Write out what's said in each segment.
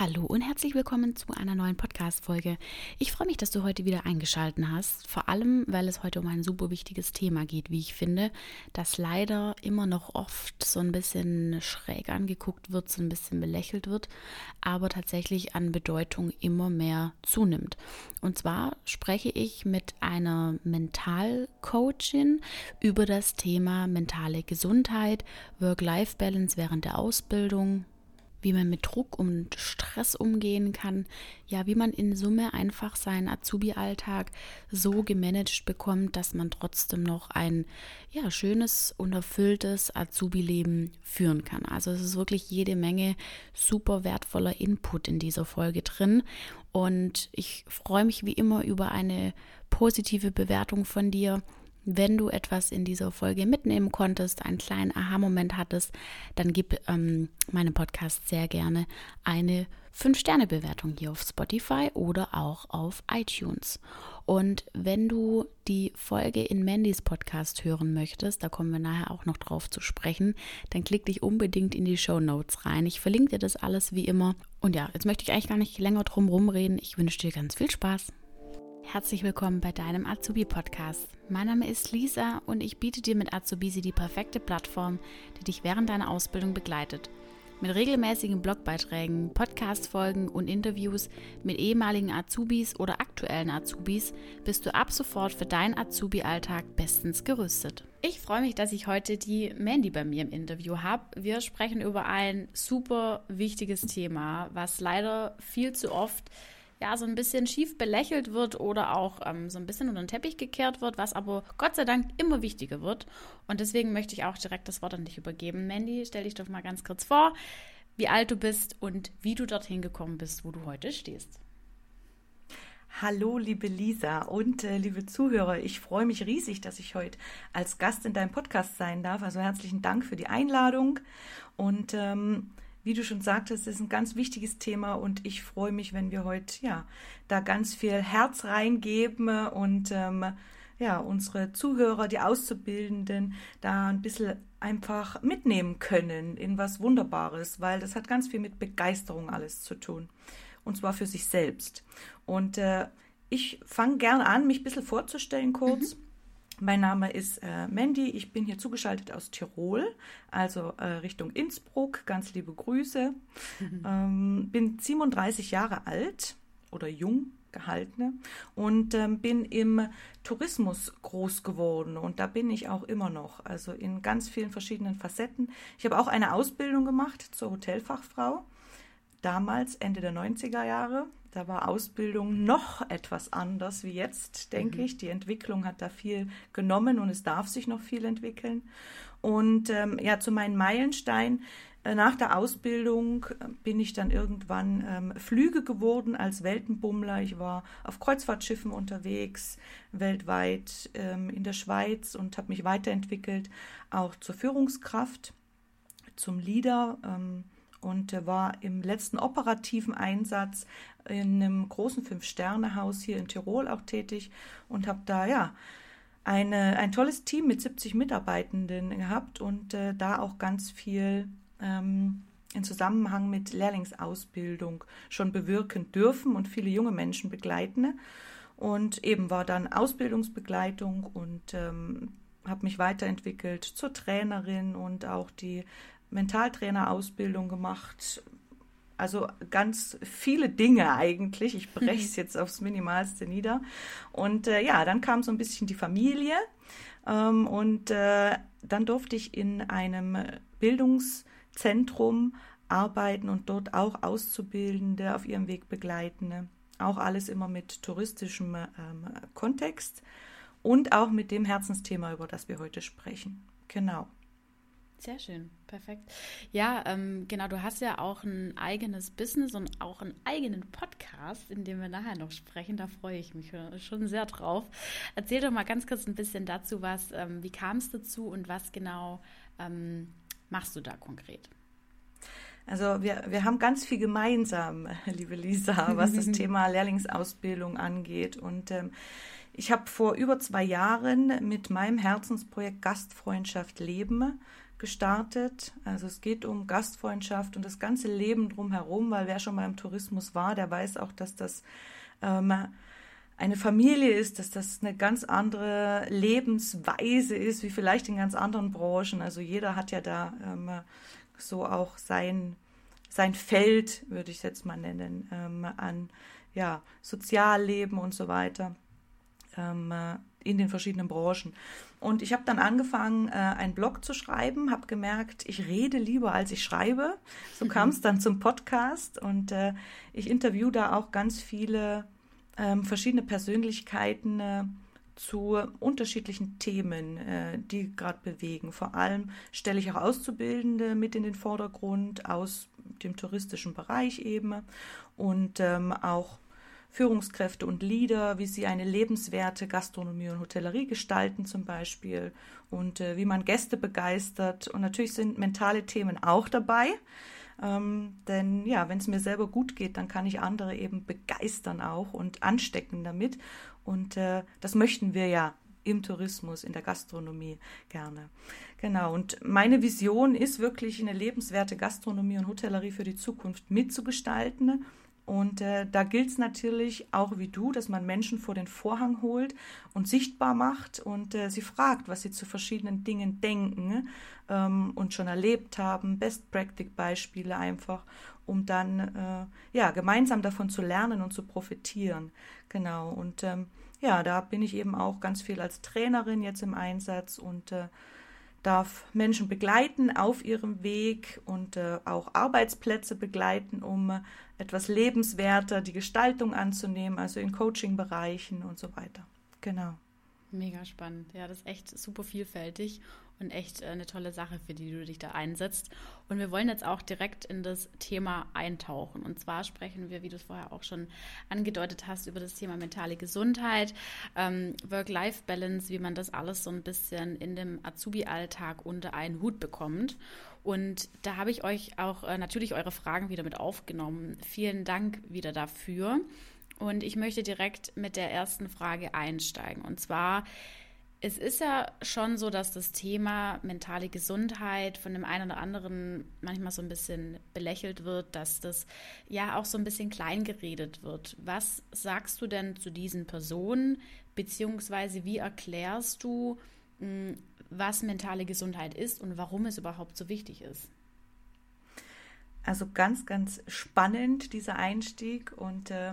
Hallo und herzlich willkommen zu einer neuen Podcast-Folge. Ich freue mich, dass du heute wieder eingeschaltet hast. Vor allem, weil es heute um ein super wichtiges Thema geht, wie ich finde, das leider immer noch oft so ein bisschen schräg angeguckt wird, so ein bisschen belächelt wird, aber tatsächlich an Bedeutung immer mehr zunimmt. Und zwar spreche ich mit einer Mentalcoachin über das Thema mentale Gesundheit, Work-Life-Balance während der Ausbildung, wie man mit Druck und Stress umgehen kann, ja, wie man in Summe einfach seinen Azubi-Alltag so gemanagt bekommt, dass man trotzdem noch ein ja, schönes und erfülltes Azubi-Leben führen kann. Also es ist wirklich jede Menge super wertvoller Input in dieser Folge drin. Und ich freue mich wie immer über eine positive Bewertung von dir wenn du etwas in dieser Folge mitnehmen konntest, einen kleinen Aha-Moment hattest, dann gib ähm, meinem Podcast sehr gerne eine 5-Sterne-Bewertung hier auf Spotify oder auch auf iTunes. Und wenn du die Folge in Mandys Podcast hören möchtest, da kommen wir nachher auch noch drauf zu sprechen, dann klick dich unbedingt in die Show Notes rein. Ich verlinke dir das alles wie immer. Und ja, jetzt möchte ich eigentlich gar nicht länger drum rumreden. Ich wünsche dir ganz viel Spaß. Herzlich willkommen bei deinem Azubi-Podcast. Mein Name ist Lisa und ich biete dir mit Azubisi die perfekte Plattform, die dich während deiner Ausbildung begleitet. Mit regelmäßigen Blogbeiträgen, Podcast-Folgen und Interviews mit ehemaligen Azubis oder aktuellen Azubis bist du ab sofort für deinen Azubi-Alltag bestens gerüstet. Ich freue mich, dass ich heute die Mandy bei mir im Interview habe. Wir sprechen über ein super wichtiges Thema, was leider viel zu oft ja so ein bisschen schief belächelt wird oder auch ähm, so ein bisschen unter den Teppich gekehrt wird, was aber Gott sei Dank immer wichtiger wird. Und deswegen möchte ich auch direkt das Wort an dich übergeben. Mandy, stell dich doch mal ganz kurz vor, wie alt du bist und wie du dorthin gekommen bist, wo du heute stehst. Hallo, liebe Lisa und äh, liebe Zuhörer. Ich freue mich riesig, dass ich heute als Gast in deinem Podcast sein darf. Also herzlichen Dank für die Einladung. Und ähm, wie du schon sagtest, ist ein ganz wichtiges Thema und ich freue mich, wenn wir heute ja da ganz viel Herz reingeben und ähm, ja unsere Zuhörer, die Auszubildenden, da ein bisschen einfach mitnehmen können in was Wunderbares, weil das hat ganz viel mit Begeisterung alles zu tun und zwar für sich selbst. Und äh, ich fange gerne an, mich ein bisschen vorzustellen kurz. Mhm. Mein Name ist äh, Mandy, ich bin hier zugeschaltet aus Tirol, also äh, Richtung Innsbruck. Ganz liebe Grüße. Mhm. Ähm, bin 37 Jahre alt oder jung gehaltene und ähm, bin im Tourismus groß geworden und da bin ich auch immer noch, also in ganz vielen verschiedenen Facetten. Ich habe auch eine Ausbildung gemacht zur Hotelfachfrau, damals Ende der 90er Jahre da war Ausbildung noch etwas anders wie jetzt, denke mhm. ich. Die Entwicklung hat da viel genommen und es darf sich noch viel entwickeln. Und ähm, ja, zu meinen Meilenstein. Äh, nach der Ausbildung äh, bin ich dann irgendwann ähm, Flüge geworden als Weltenbummler. Ich war auf Kreuzfahrtschiffen unterwegs, weltweit ähm, in der Schweiz und habe mich weiterentwickelt, auch zur Führungskraft, zum Leader. Ähm, und war im letzten operativen Einsatz in einem großen Fünf-Sterne-Haus hier in Tirol auch tätig und habe da ja eine, ein tolles Team mit 70 Mitarbeitenden gehabt und äh, da auch ganz viel ähm, in Zusammenhang mit Lehrlingsausbildung schon bewirken dürfen und viele junge Menschen begleiten. Und eben war dann Ausbildungsbegleitung und ähm, habe mich weiterentwickelt zur Trainerin und auch die Mentaltrainerausbildung gemacht. Also ganz viele Dinge eigentlich. Ich breche es jetzt aufs Minimalste nieder. Und äh, ja, dann kam so ein bisschen die Familie. Ähm, und äh, dann durfte ich in einem Bildungszentrum arbeiten und dort auch Auszubildende auf ihrem Weg begleiten. Auch alles immer mit touristischem ähm, Kontext und auch mit dem Herzensthema, über das wir heute sprechen. Genau. Sehr schön, perfekt. Ja, ähm, genau, du hast ja auch ein eigenes Business und auch einen eigenen Podcast, in dem wir nachher noch sprechen. Da freue ich mich schon sehr drauf. Erzähl doch mal ganz kurz ein bisschen dazu, was, ähm, wie kam es dazu und was genau ähm, machst du da konkret? Also wir, wir haben ganz viel gemeinsam, liebe Lisa, was das Thema Lehrlingsausbildung angeht. Und ähm, ich habe vor über zwei Jahren mit meinem Herzensprojekt Gastfreundschaft Leben gestartet. Also es geht um Gastfreundschaft und das ganze Leben drumherum, weil wer schon mal im Tourismus war, der weiß auch, dass das ähm, eine Familie ist, dass das eine ganz andere Lebensweise ist, wie vielleicht in ganz anderen Branchen. Also jeder hat ja da ähm, so auch sein, sein Feld, würde ich jetzt mal nennen, ähm, an ja, Sozialleben und so weiter ähm, in den verschiedenen Branchen. Und ich habe dann angefangen, äh, einen Blog zu schreiben, habe gemerkt, ich rede lieber, als ich schreibe. So kam es dann zum Podcast und äh, ich interview da auch ganz viele ähm, verschiedene Persönlichkeiten äh, zu unterschiedlichen Themen, äh, die gerade bewegen. Vor allem stelle ich auch Auszubildende mit in den Vordergrund aus dem touristischen Bereich eben und ähm, auch Führungskräfte und Leader, wie sie eine lebenswerte Gastronomie und Hotellerie gestalten zum Beispiel und äh, wie man Gäste begeistert. Und natürlich sind mentale Themen auch dabei. Ähm, denn ja, wenn es mir selber gut geht, dann kann ich andere eben begeistern auch und anstecken damit. Und äh, das möchten wir ja im Tourismus, in der Gastronomie gerne. Genau. Und meine Vision ist wirklich eine lebenswerte Gastronomie und Hotellerie für die Zukunft mitzugestalten und äh, da gilt es natürlich auch wie du, dass man Menschen vor den Vorhang holt und sichtbar macht und äh, sie fragt, was sie zu verschiedenen Dingen denken ähm, und schon erlebt haben, Best-Practice-Beispiele einfach, um dann äh, ja gemeinsam davon zu lernen und zu profitieren. Genau. Und ähm, ja, da bin ich eben auch ganz viel als Trainerin jetzt im Einsatz und äh, darf Menschen begleiten auf ihrem Weg und äh, auch Arbeitsplätze begleiten, um äh, etwas lebenswerter die Gestaltung anzunehmen, also in Coaching-Bereichen und so weiter. Genau. Mega spannend. Ja, das ist echt super vielfältig und echt äh, eine tolle Sache, für die du dich da einsetzt. Und wir wollen jetzt auch direkt in das Thema eintauchen. Und zwar sprechen wir, wie du es vorher auch schon angedeutet hast, über das Thema mentale Gesundheit, ähm, Work-Life-Balance, wie man das alles so ein bisschen in dem Azubi-Alltag unter einen Hut bekommt. Und da habe ich euch auch äh, natürlich eure Fragen wieder mit aufgenommen. Vielen Dank wieder dafür. Und ich möchte direkt mit der ersten Frage einsteigen. Und zwar, es ist ja schon so, dass das Thema mentale Gesundheit von dem einen oder anderen manchmal so ein bisschen belächelt wird, dass das ja auch so ein bisschen klein geredet wird. Was sagst du denn zu diesen Personen, beziehungsweise wie erklärst du, hm, was mentale Gesundheit ist und warum es überhaupt so wichtig ist? Also ganz, ganz spannend, dieser Einstieg. Und äh,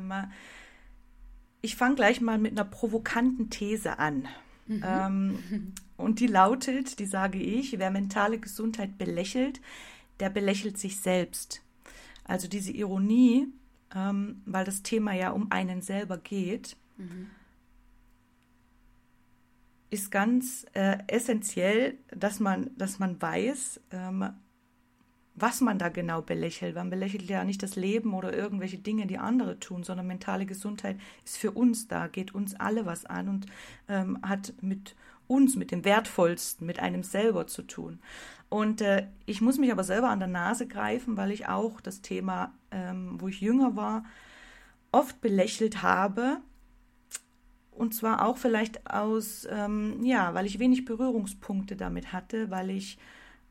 ich fange gleich mal mit einer provokanten These an. Mhm. Ähm, und die lautet, die sage ich, wer mentale Gesundheit belächelt, der belächelt sich selbst. Also diese Ironie, ähm, weil das Thema ja um einen selber geht, mhm. Ist ganz äh, essentiell, dass man, dass man weiß, ähm, was man da genau belächelt. Man belächelt ja nicht das Leben oder irgendwelche Dinge, die andere tun, sondern mentale Gesundheit ist für uns da, geht uns alle was an und ähm, hat mit uns, mit dem Wertvollsten, mit einem selber zu tun. Und äh, ich muss mich aber selber an der Nase greifen, weil ich auch das Thema, ähm, wo ich jünger war, oft belächelt habe. Und zwar auch vielleicht aus, ähm, ja, weil ich wenig Berührungspunkte damit hatte, weil ich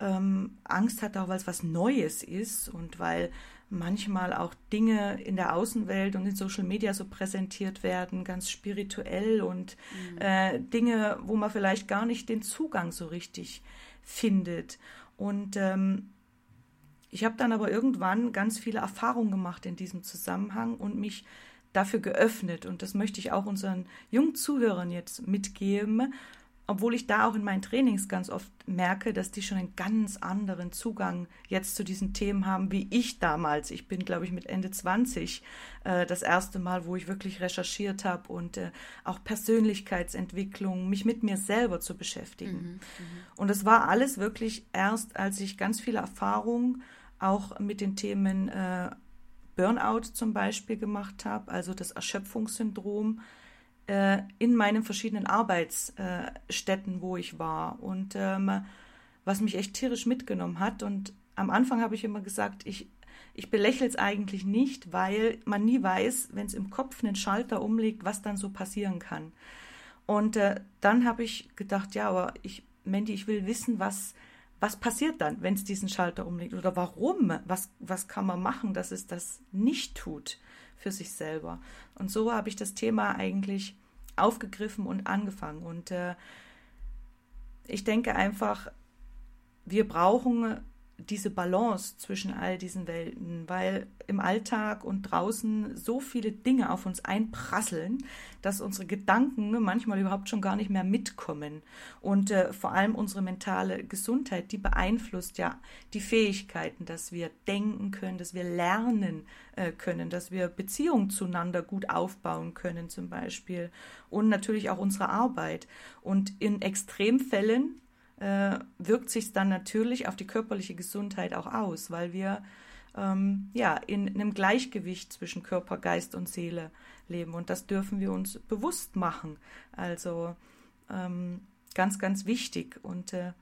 ähm, Angst hat, auch weil es was Neues ist und weil manchmal auch Dinge in der Außenwelt und in Social Media so präsentiert werden, ganz spirituell und mhm. äh, Dinge, wo man vielleicht gar nicht den Zugang so richtig findet. Und ähm, ich habe dann aber irgendwann ganz viele Erfahrungen gemacht in diesem Zusammenhang und mich dafür geöffnet. Und das möchte ich auch unseren jungen Zuhörern jetzt mitgeben obwohl ich da auch in meinen Trainings ganz oft merke, dass die schon einen ganz anderen Zugang jetzt zu diesen Themen haben, wie ich damals. Ich bin, glaube ich, mit Ende 20 äh, das erste Mal, wo ich wirklich recherchiert habe und äh, auch Persönlichkeitsentwicklung, mich mit mir selber zu beschäftigen. Mhm, mhm. und es war alles wirklich erst, als ich ganz viele Erfahrungen auch mit den Themen äh, Burnout zum Beispiel gemacht habe, also das Erschöpfungssyndrom, äh, in meinen verschiedenen Arbeitsstätten, wo ich war und ähm, was mich echt tierisch mitgenommen hat. Und am Anfang habe ich immer gesagt, ich, ich belächle es eigentlich nicht, weil man nie weiß, wenn es im Kopf einen Schalter umlegt, was dann so passieren kann. Und äh, dann habe ich gedacht, ja, aber ich, Mandy, ich will wissen, was, was passiert dann, wenn es diesen Schalter umlegt? Oder warum? Was, was kann man machen, dass es das nicht tut für sich selber? Und so habe ich das Thema eigentlich aufgegriffen und angefangen. Und äh, ich denke einfach, wir brauchen diese Balance zwischen all diesen Welten, weil im Alltag und draußen so viele Dinge auf uns einprasseln, dass unsere Gedanken manchmal überhaupt schon gar nicht mehr mitkommen. Und äh, vor allem unsere mentale Gesundheit, die beeinflusst ja die Fähigkeiten, dass wir denken können, dass wir lernen äh, können, dass wir Beziehungen zueinander gut aufbauen können zum Beispiel und natürlich auch unsere Arbeit. Und in Extremfällen äh, wirkt sich dann natürlich auf die körperliche Gesundheit auch aus, weil wir ähm, ja in einem Gleichgewicht zwischen Körper, Geist und Seele leben und das dürfen wir uns bewusst machen. Also ähm, ganz, ganz wichtig und äh,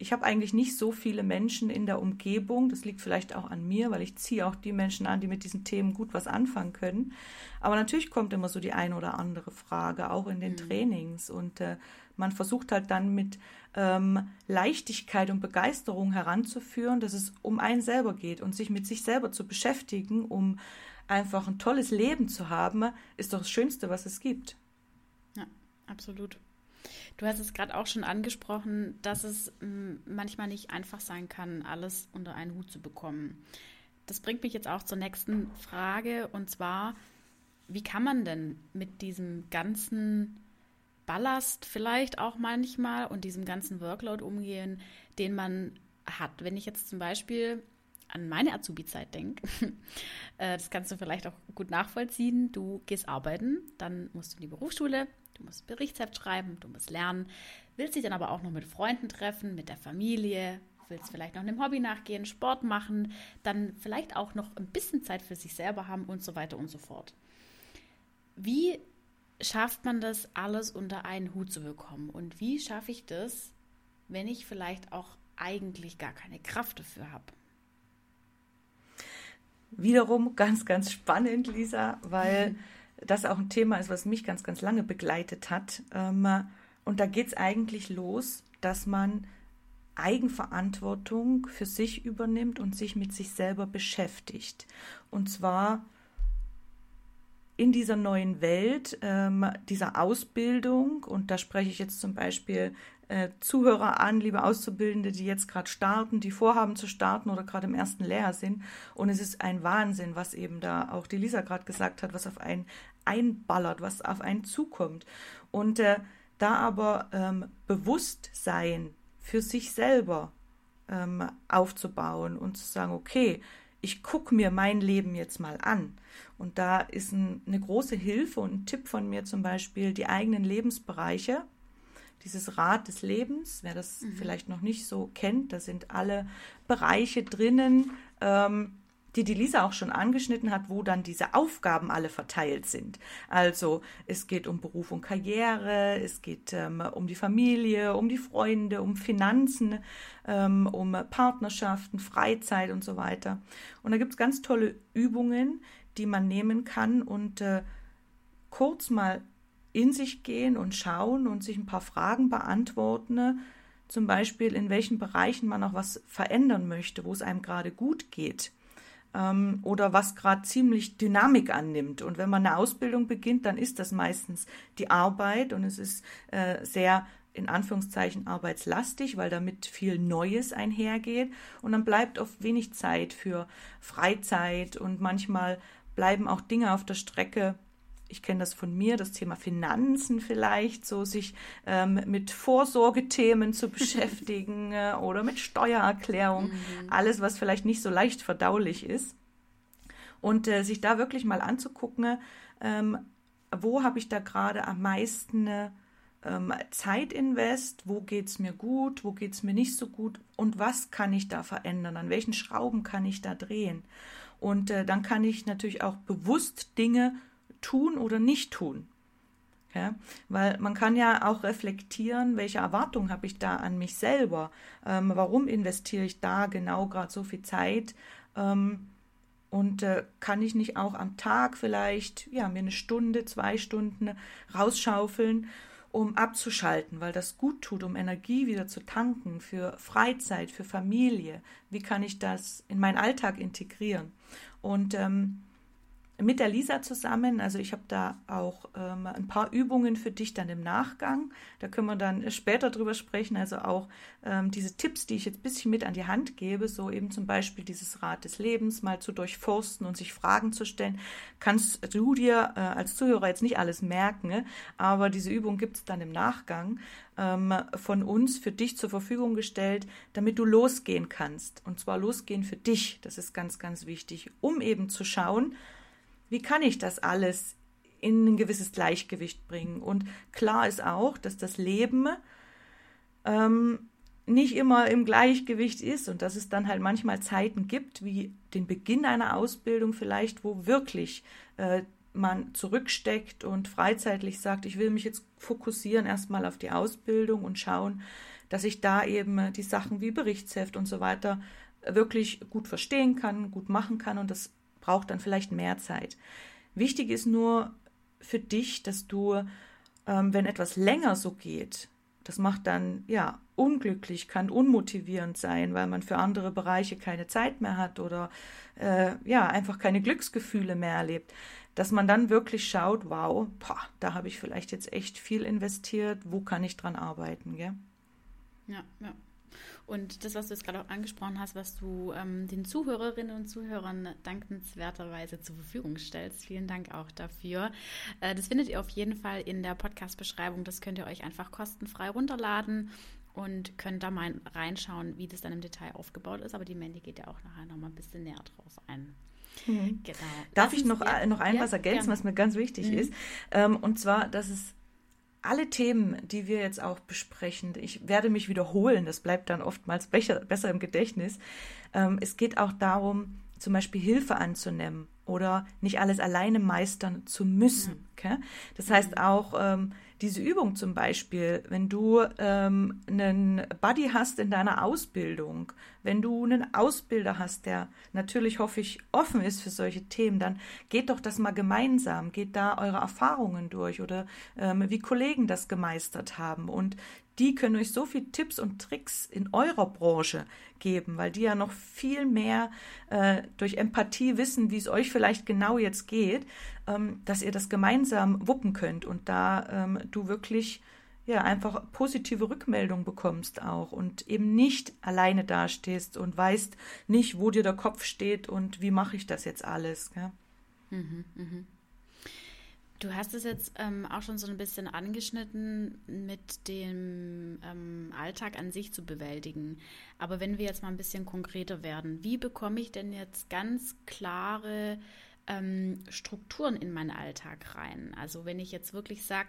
ich habe eigentlich nicht so viele Menschen in der Umgebung. Das liegt vielleicht auch an mir, weil ich ziehe auch die Menschen an, die mit diesen Themen gut was anfangen können. Aber natürlich kommt immer so die eine oder andere Frage, auch in den mhm. Trainings. Und äh, man versucht halt dann mit ähm, Leichtigkeit und Begeisterung heranzuführen, dass es um einen selber geht und sich mit sich selber zu beschäftigen, um einfach ein tolles Leben zu haben, ist doch das Schönste, was es gibt. Ja, absolut. Du hast es gerade auch schon angesprochen, dass es m, manchmal nicht einfach sein kann, alles unter einen Hut zu bekommen. Das bringt mich jetzt auch zur nächsten Frage und zwar, wie kann man denn mit diesem ganzen Ballast vielleicht auch manchmal und diesem ganzen Workload umgehen, den man hat. Wenn ich jetzt zum Beispiel an meine Azubi-Zeit denke, äh, das kannst du vielleicht auch gut nachvollziehen. Du gehst arbeiten, dann musst du in die Berufsschule, du musst Berichtsheft schreiben, du musst lernen, willst dich dann aber auch noch mit Freunden treffen, mit der Familie, willst vielleicht noch einem Hobby nachgehen, Sport machen, dann vielleicht auch noch ein bisschen Zeit für sich selber haben und so weiter und so fort. Wie schafft man das alles unter einen Hut zu bekommen? Und wie schaffe ich das, wenn ich vielleicht auch eigentlich gar keine Kraft dafür habe? Wiederum ganz, ganz spannend, Lisa, weil mhm. das auch ein Thema ist, was mich ganz, ganz lange begleitet hat. Ähm, und da geht es eigentlich los, dass man Eigenverantwortung für sich übernimmt und sich mit sich selber beschäftigt. Und zwar in dieser neuen Welt, ähm, dieser Ausbildung, und da spreche ich jetzt zum Beispiel äh, Zuhörer an, liebe Auszubildende, die jetzt gerade starten, die vorhaben zu starten oder gerade im ersten Lehrjahr sind. Und es ist ein Wahnsinn, was eben da auch die Lisa gerade gesagt hat, was auf einen einballert, was auf einen zukommt. Und äh, da aber ähm, Bewusstsein für sich selber ähm, aufzubauen und zu sagen, okay, ich gucke mir mein Leben jetzt mal an. Und da ist ein, eine große Hilfe und ein Tipp von mir zum Beispiel die eigenen Lebensbereiche. Dieses Rad des Lebens, wer das mhm. vielleicht noch nicht so kennt, da sind alle Bereiche drinnen, ähm, die die Lisa auch schon angeschnitten hat, wo dann diese Aufgaben alle verteilt sind. Also es geht um Beruf und Karriere, es geht ähm, um die Familie, um die Freunde, um Finanzen, ähm, um Partnerschaften, Freizeit und so weiter. Und da gibt es ganz tolle Übungen, die man nehmen kann und äh, kurz mal in sich gehen und schauen und sich ein paar Fragen beantworten, zum Beispiel in welchen Bereichen man auch was verändern möchte, wo es einem gerade gut geht ähm, oder was gerade ziemlich Dynamik annimmt. Und wenn man eine Ausbildung beginnt, dann ist das meistens die Arbeit. Und es ist äh, sehr in Anführungszeichen arbeitslastig, weil damit viel Neues einhergeht. Und dann bleibt oft wenig Zeit für Freizeit. Und manchmal bleiben auch Dinge auf der Strecke, ich kenne das von mir, das Thema Finanzen vielleicht, so sich ähm, mit Vorsorgethemen zu beschäftigen äh, oder mit Steuererklärung, mhm. alles, was vielleicht nicht so leicht verdaulich ist. Und äh, sich da wirklich mal anzugucken, ähm, wo habe ich da gerade am meisten ähm, Zeit invest, wo geht es mir gut, wo geht es mir nicht so gut und was kann ich da verändern, an welchen Schrauben kann ich da drehen. Und äh, dann kann ich natürlich auch bewusst Dinge tun oder nicht tun. Ja, weil man kann ja auch reflektieren, welche Erwartungen habe ich da an mich selber? Ähm, warum investiere ich da genau gerade so viel Zeit? Ähm, und äh, kann ich nicht auch am Tag vielleicht ja, mir eine Stunde, zwei Stunden rausschaufeln um abzuschalten, weil das gut tut, um Energie wieder zu tanken für Freizeit, für Familie. Wie kann ich das in meinen Alltag integrieren? Und ähm, mit der Lisa zusammen. Also ich habe da auch ähm, ein paar Übungen für dich dann im Nachgang. Da können wir dann später drüber sprechen. Also auch ähm, diese Tipps, die ich jetzt ein bisschen mit an die Hand gebe, so eben zum Beispiel dieses Rad des Lebens mal zu durchforsten und sich Fragen zu stellen, kannst du dir äh, als Zuhörer jetzt nicht alles merken, ne? aber diese Übung gibt es dann im Nachgang ähm, von uns für dich zur Verfügung gestellt, damit du losgehen kannst. Und zwar losgehen für dich. Das ist ganz, ganz wichtig, um eben zu schauen, wie kann ich das alles in ein gewisses Gleichgewicht bringen? Und klar ist auch, dass das Leben ähm, nicht immer im Gleichgewicht ist und dass es dann halt manchmal Zeiten gibt, wie den Beginn einer Ausbildung vielleicht, wo wirklich äh, man zurücksteckt und freizeitlich sagt, ich will mich jetzt fokussieren erstmal auf die Ausbildung und schauen, dass ich da eben die Sachen wie Berichtsheft und so weiter wirklich gut verstehen kann, gut machen kann und das braucht dann vielleicht mehr Zeit. Wichtig ist nur für dich, dass du, ähm, wenn etwas länger so geht, das macht dann ja unglücklich, kann unmotivierend sein, weil man für andere Bereiche keine Zeit mehr hat oder äh, ja einfach keine Glücksgefühle mehr erlebt, dass man dann wirklich schaut, wow, boah, da habe ich vielleicht jetzt echt viel investiert, wo kann ich dran arbeiten, gell? Ja, ja. Und das, was du jetzt gerade auch angesprochen hast, was du ähm, den Zuhörerinnen und Zuhörern dankenswerterweise zur Verfügung stellst, vielen Dank auch dafür. Äh, das findet ihr auf jeden Fall in der Podcast-Beschreibung. Das könnt ihr euch einfach kostenfrei runterladen und könnt da mal reinschauen, wie das dann im Detail aufgebaut ist. Aber die Mandy geht ja auch nachher noch mal ein bisschen näher drauf ein. Mhm. Genau. Darf Lass ich noch, noch ein ja, was ergänzen, gerne. was mir ganz wichtig mhm. ist? Ähm, und zwar, dass es alle Themen, die wir jetzt auch besprechen, ich werde mich wiederholen, das bleibt dann oftmals besser, besser im Gedächtnis. Ähm, es geht auch darum, zum Beispiel Hilfe anzunehmen oder nicht alles alleine meistern zu müssen. Okay? Das heißt auch, ähm, diese Übung zum Beispiel, wenn du ähm, einen Buddy hast in deiner Ausbildung, wenn du einen Ausbilder hast, der natürlich, hoffe ich, offen ist für solche Themen, dann geht doch das mal gemeinsam, geht da eure Erfahrungen durch oder ähm, wie Kollegen das gemeistert haben. Und die können euch so viele Tipps und Tricks in eurer Branche geben, weil die ja noch viel mehr äh, durch Empathie wissen, wie es euch vielleicht genau jetzt geht, ähm, dass ihr das gemeinsam wuppen könnt und da ähm, du wirklich ja einfach positive Rückmeldung bekommst auch und eben nicht alleine dastehst und weißt nicht, wo dir der Kopf steht und wie mache ich das jetzt alles. Gell? Mhm, mh. Du hast es jetzt ähm, auch schon so ein bisschen angeschnitten, mit dem ähm, Alltag an sich zu bewältigen. Aber wenn wir jetzt mal ein bisschen konkreter werden, wie bekomme ich denn jetzt ganz klare ähm, Strukturen in meinen Alltag rein. Also wenn ich jetzt wirklich sage,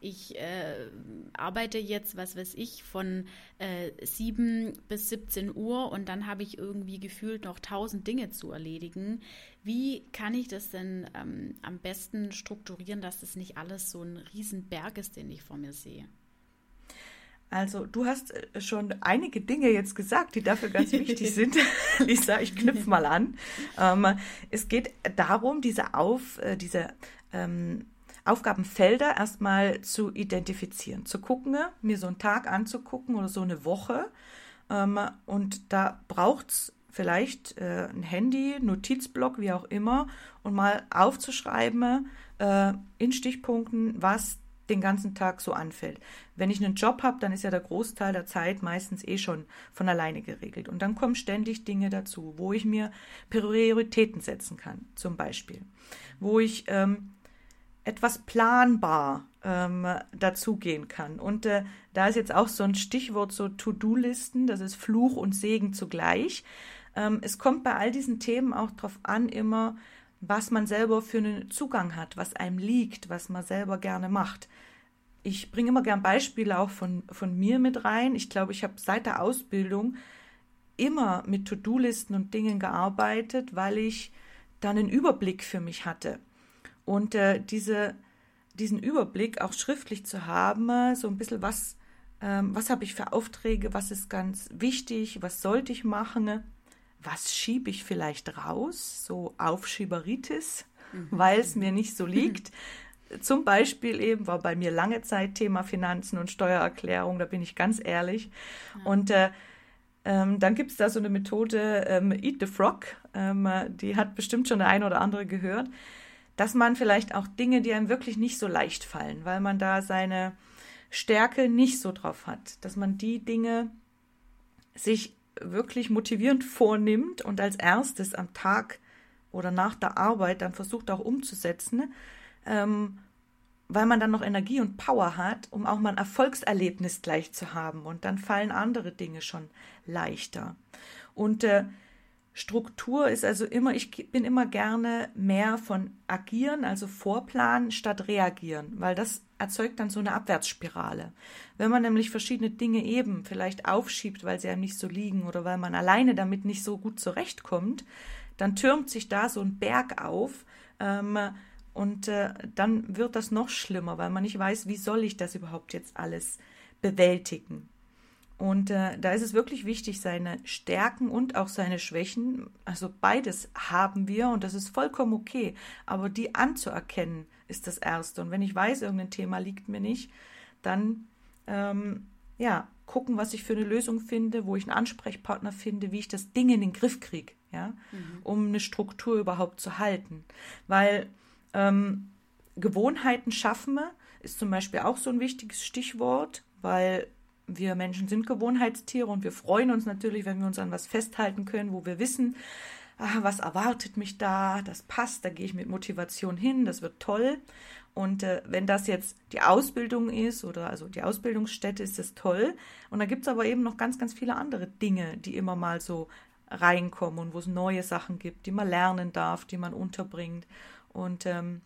ich äh, arbeite jetzt, was weiß ich, von äh, 7 bis 17 Uhr und dann habe ich irgendwie gefühlt noch tausend Dinge zu erledigen. Wie kann ich das denn ähm, am besten strukturieren, dass das nicht alles so ein Riesenberg ist, den ich vor mir sehe? Also du hast äh, schon einige Dinge jetzt gesagt, die dafür ganz wichtig sind. Lisa, ich knüpfe mal an. Ähm, es geht darum, diese, Auf, äh, diese ähm, Aufgabenfelder erstmal zu identifizieren, zu gucken, mir so einen Tag anzugucken oder so eine Woche. Ähm, und da braucht es vielleicht äh, ein Handy, Notizblock, wie auch immer, und mal aufzuschreiben äh, in Stichpunkten, was den ganzen Tag so anfällt. Wenn ich einen Job habe, dann ist ja der Großteil der Zeit meistens eh schon von alleine geregelt. Und dann kommen ständig Dinge dazu, wo ich mir Prioritäten setzen kann, zum Beispiel. Wo ich ähm, etwas planbar ähm, dazugehen kann. Und äh, da ist jetzt auch so ein Stichwort so To-Do-Listen, das ist Fluch und Segen zugleich. Ähm, es kommt bei all diesen Themen auch darauf an, immer was man selber für einen Zugang hat, was einem liegt, was man selber gerne macht. Ich bringe immer gern Beispiele auch von, von mir mit rein. Ich glaube, ich habe seit der Ausbildung immer mit To-Do-Listen und Dingen gearbeitet, weil ich dann einen Überblick für mich hatte. Und äh, diese, diesen Überblick auch schriftlich zu haben, so ein bisschen was, ähm, was habe ich für Aufträge, was ist ganz wichtig, was sollte ich machen, was schiebe ich vielleicht raus, so Aufschieberitis, mhm. weil es mir nicht so liegt. zum Beispiel eben war bei mir lange Zeit Thema Finanzen und Steuererklärung, da bin ich ganz ehrlich. Ja. Und äh, ähm, dann gibt es da so eine Methode, ähm, Eat the Frog, ähm, die hat bestimmt schon der eine oder andere gehört, dass man vielleicht auch Dinge, die einem wirklich nicht so leicht fallen, weil man da seine Stärke nicht so drauf hat, dass man die Dinge sich wirklich motivierend vornimmt und als erstes am Tag oder nach der Arbeit dann versucht auch umzusetzen, ähm, weil man dann noch Energie und Power hat, um auch mal ein Erfolgserlebnis gleich zu haben. Und dann fallen andere Dinge schon leichter. Und äh, Struktur ist also immer, ich bin immer gerne mehr von agieren, also vorplanen, statt reagieren, weil das erzeugt dann so eine Abwärtsspirale. Wenn man nämlich verschiedene Dinge eben vielleicht aufschiebt, weil sie einem nicht so liegen oder weil man alleine damit nicht so gut zurechtkommt, dann türmt sich da so ein Berg auf ähm, und äh, dann wird das noch schlimmer, weil man nicht weiß, wie soll ich das überhaupt jetzt alles bewältigen. Und äh, da ist es wirklich wichtig, seine Stärken und auch seine Schwächen, also beides haben wir und das ist vollkommen okay, aber die anzuerkennen ist das Erste. Und wenn ich weiß, irgendein Thema liegt mir nicht, dann ähm, ja, gucken, was ich für eine Lösung finde, wo ich einen Ansprechpartner finde, wie ich das Ding in den Griff kriege, ja, mhm. um eine Struktur überhaupt zu halten. Weil ähm, Gewohnheiten schaffen ist zum Beispiel auch so ein wichtiges Stichwort, weil wir Menschen sind Gewohnheitstiere und wir freuen uns natürlich, wenn wir uns an was festhalten können, wo wir wissen, ah, was erwartet mich da, das passt, da gehe ich mit Motivation hin, das wird toll. Und äh, wenn das jetzt die Ausbildung ist oder also die Ausbildungsstätte, ist das toll. Und da gibt es aber eben noch ganz, ganz viele andere Dinge, die immer mal so reinkommen und wo es neue Sachen gibt, die man lernen darf, die man unterbringt. Und ähm,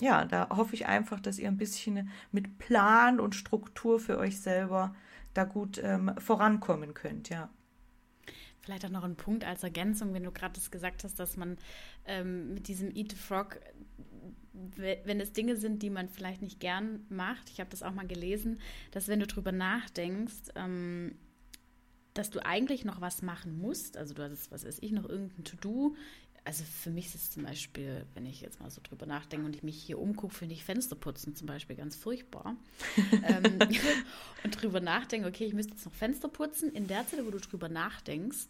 ja, da hoffe ich einfach, dass ihr ein bisschen mit Plan und Struktur für euch selber da gut ähm, vorankommen könnt, ja. Vielleicht auch noch ein Punkt als Ergänzung, wenn du gerade das gesagt hast, dass man ähm, mit diesem Eat the Frog, wenn es Dinge sind, die man vielleicht nicht gern macht, ich habe das auch mal gelesen, dass wenn du drüber nachdenkst, ähm, dass du eigentlich noch was machen musst, also du hast, was weiß ich, noch irgendein To-Do also für mich ist es zum Beispiel, wenn ich jetzt mal so drüber nachdenke und ich mich hier umgucke, finde ich Fensterputzen zum Beispiel ganz furchtbar. ähm, und drüber nachdenke, okay, ich müsste jetzt noch Fenster putzen. In der Zeit, wo du drüber nachdenkst,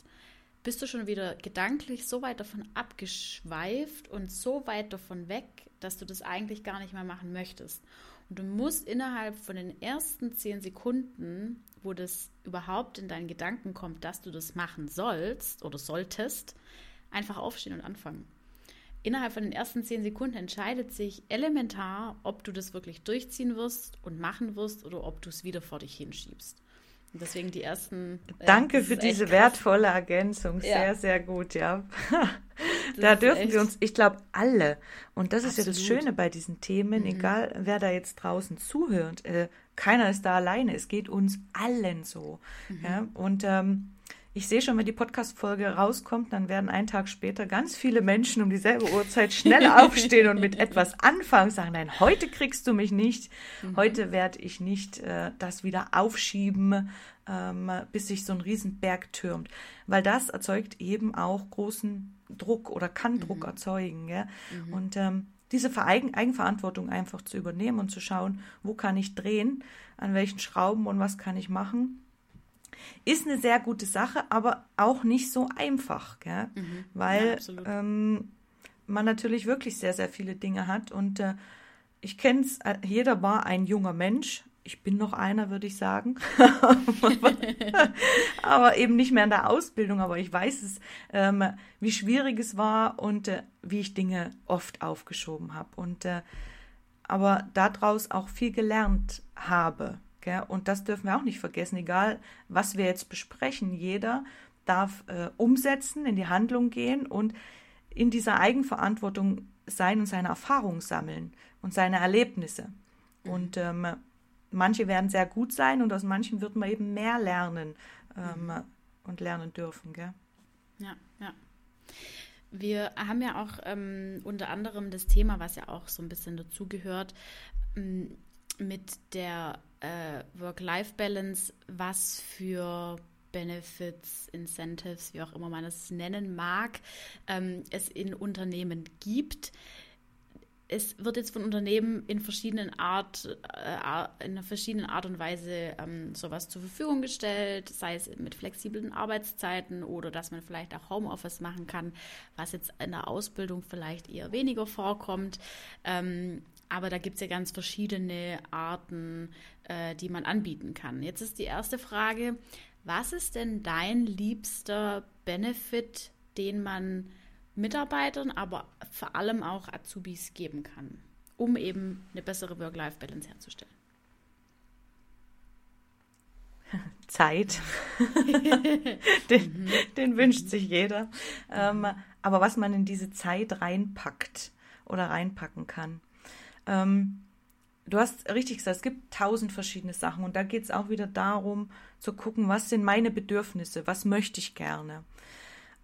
bist du schon wieder gedanklich so weit davon abgeschweift und so weit davon weg, dass du das eigentlich gar nicht mehr machen möchtest. Und du musst innerhalb von den ersten zehn Sekunden, wo das überhaupt in deinen Gedanken kommt, dass du das machen sollst oder solltest, einfach aufstehen und anfangen. Innerhalb von den ersten zehn Sekunden entscheidet sich elementar, ob du das wirklich durchziehen wirst und machen wirst oder ob du es wieder vor dich hinschiebst. Und deswegen die ersten. Äh, Danke für diese krass. wertvolle Ergänzung. Sehr, ja. sehr gut, ja. da dürfen wir uns, ich glaube, alle, und das Absolut. ist ja das Schöne bei diesen Themen, mhm. egal wer da jetzt draußen zuhört, äh, keiner ist da alleine. Es geht uns allen so. Mhm. Ja? Und ähm, ich sehe schon, wenn die Podcast-Folge rauskommt, dann werden einen Tag später ganz viele Menschen um dieselbe Uhrzeit schnell aufstehen und mit etwas anfangen, sagen, nein, heute kriegst du mich nicht, mhm. heute werde ich nicht äh, das wieder aufschieben, ähm, bis sich so ein Riesenberg türmt. Weil das erzeugt eben auch großen Druck oder kann mhm. Druck erzeugen. Ja? Mhm. Und ähm, diese Eigenverantwortung einfach zu übernehmen und zu schauen, wo kann ich drehen, an welchen Schrauben und was kann ich machen ist eine sehr gute Sache, aber auch nicht so einfach, mhm. weil ja, ähm, man natürlich wirklich sehr, sehr viele Dinge hat. Und äh, ich kenne es, äh, jeder war ein junger Mensch. Ich bin noch einer, würde ich sagen. aber eben nicht mehr in der Ausbildung. Aber ich weiß es, ähm, wie schwierig es war und äh, wie ich Dinge oft aufgeschoben habe. Und äh, aber daraus auch viel gelernt habe. Gell? Und das dürfen wir auch nicht vergessen, egal was wir jetzt besprechen. Jeder darf äh, umsetzen, in die Handlung gehen und in dieser Eigenverantwortung sein und seine Erfahrungen sammeln und seine Erlebnisse. Mhm. Und ähm, manche werden sehr gut sein und aus manchen wird man eben mehr lernen ähm, mhm. und lernen dürfen. Gell? Ja, ja. Wir haben ja auch ähm, unter anderem das Thema, was ja auch so ein bisschen dazugehört, mit der äh, Work-Life-Balance, was für Benefits, Incentives, wie auch immer man es nennen mag, ähm, es in Unternehmen gibt. es wird jetzt von Unternehmen in verschiedenen Art, äh, in verschiedenen Art und Weise ähm, sowas zur Verfügung gestellt, sei es mit flexiblen Arbeitszeiten oder dass man vielleicht auch Homeoffice machen kann, was jetzt in der Ausbildung vielleicht eher weniger vorkommt. Ähm, aber da gibt es ja ganz verschiedene Arten, äh, die man anbieten kann. Jetzt ist die erste Frage, was ist denn dein liebster Benefit, den man Mitarbeitern, aber vor allem auch Azubis geben kann, um eben eine bessere Work-Life-Balance herzustellen? Zeit. den, mhm. den, wünscht sich jeder. Ähm, aber was man in diese Zeit reinpackt oder reinpacken kann. Ähm, du hast richtig gesagt, es gibt tausend verschiedene Sachen und da geht es auch wieder darum zu gucken, was sind meine Bedürfnisse, was möchte ich gerne.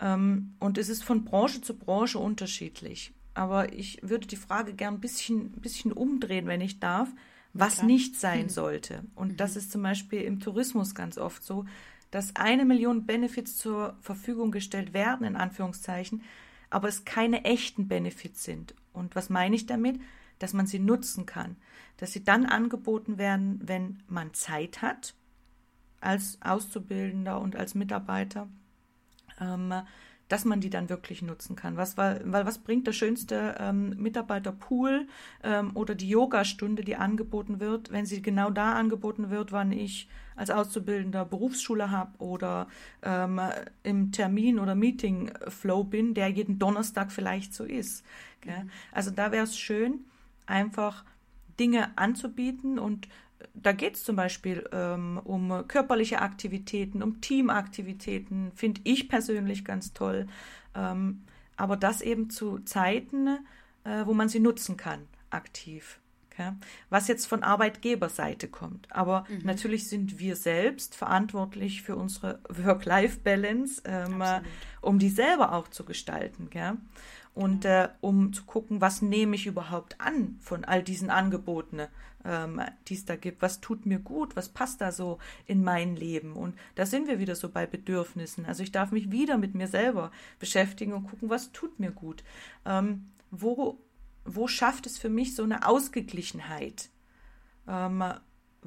Ähm, und es ist von Branche zu Branche unterschiedlich. Aber ich würde die Frage gern ein bisschen, bisschen umdrehen, wenn ich darf, was Klar. nicht sein hm. sollte. Und mhm. das ist zum Beispiel im Tourismus ganz oft so, dass eine Million Benefits zur Verfügung gestellt werden, in Anführungszeichen, aber es keine echten Benefits sind. Und was meine ich damit? Dass man sie nutzen kann. Dass sie dann angeboten werden, wenn man Zeit hat, als Auszubildender und als Mitarbeiter ähm, dass man die dann wirklich nutzen kann. Was, weil, weil was bringt der schönste ähm, Mitarbeiterpool ähm, oder die Yogastunde, die angeboten wird, wenn sie genau da angeboten wird, wann ich als Auszubildender Berufsschule habe oder ähm, im Termin- oder Meeting-Flow bin, der jeden Donnerstag vielleicht so ist. Mhm. Also da wäre es schön, einfach Dinge anzubieten und da geht es zum Beispiel ähm, um körperliche Aktivitäten, um Teamaktivitäten, finde ich persönlich ganz toll. Ähm, aber das eben zu Zeiten, äh, wo man sie nutzen kann, aktiv. Okay? Was jetzt von Arbeitgeberseite kommt. Aber mhm. natürlich sind wir selbst verantwortlich für unsere Work-Life-Balance, ähm, um die selber auch zu gestalten. Gell? Und äh, um zu gucken, was nehme ich überhaupt an von all diesen Angeboten ähm, die es da gibt. Was tut mir gut? Was passt da so in mein Leben? Und da sind wir wieder so bei Bedürfnissen. Also ich darf mich wieder mit mir selber beschäftigen und gucken, was tut mir gut? Ähm, wo, wo schafft es für mich so eine Ausgeglichenheit? Ähm,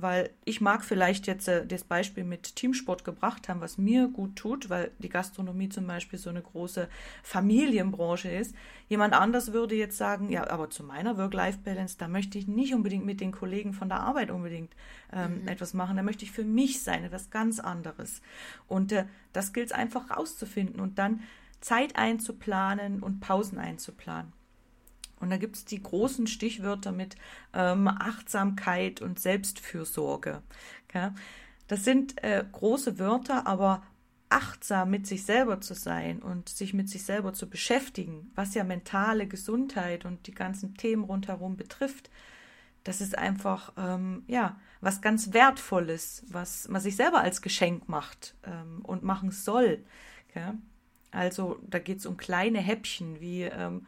weil ich mag vielleicht jetzt äh, das Beispiel mit Teamsport gebracht haben, was mir gut tut, weil die Gastronomie zum Beispiel so eine große Familienbranche ist. Jemand anders würde jetzt sagen, ja, aber zu meiner Work-Life-Balance, da möchte ich nicht unbedingt mit den Kollegen von der Arbeit unbedingt ähm, mhm. etwas machen, da möchte ich für mich sein, etwas ganz anderes. Und äh, das gilt es einfach rauszufinden und dann Zeit einzuplanen und Pausen einzuplanen. Und da gibt es die großen Stichwörter mit ähm, Achtsamkeit und Selbstfürsorge. Okay? Das sind äh, große Wörter, aber achtsam mit sich selber zu sein und sich mit sich selber zu beschäftigen, was ja mentale Gesundheit und die ganzen Themen rundherum betrifft, das ist einfach ähm, ja was ganz Wertvolles, was man sich selber als Geschenk macht ähm, und machen soll. Okay? Also da geht es um kleine Häppchen wie ähm,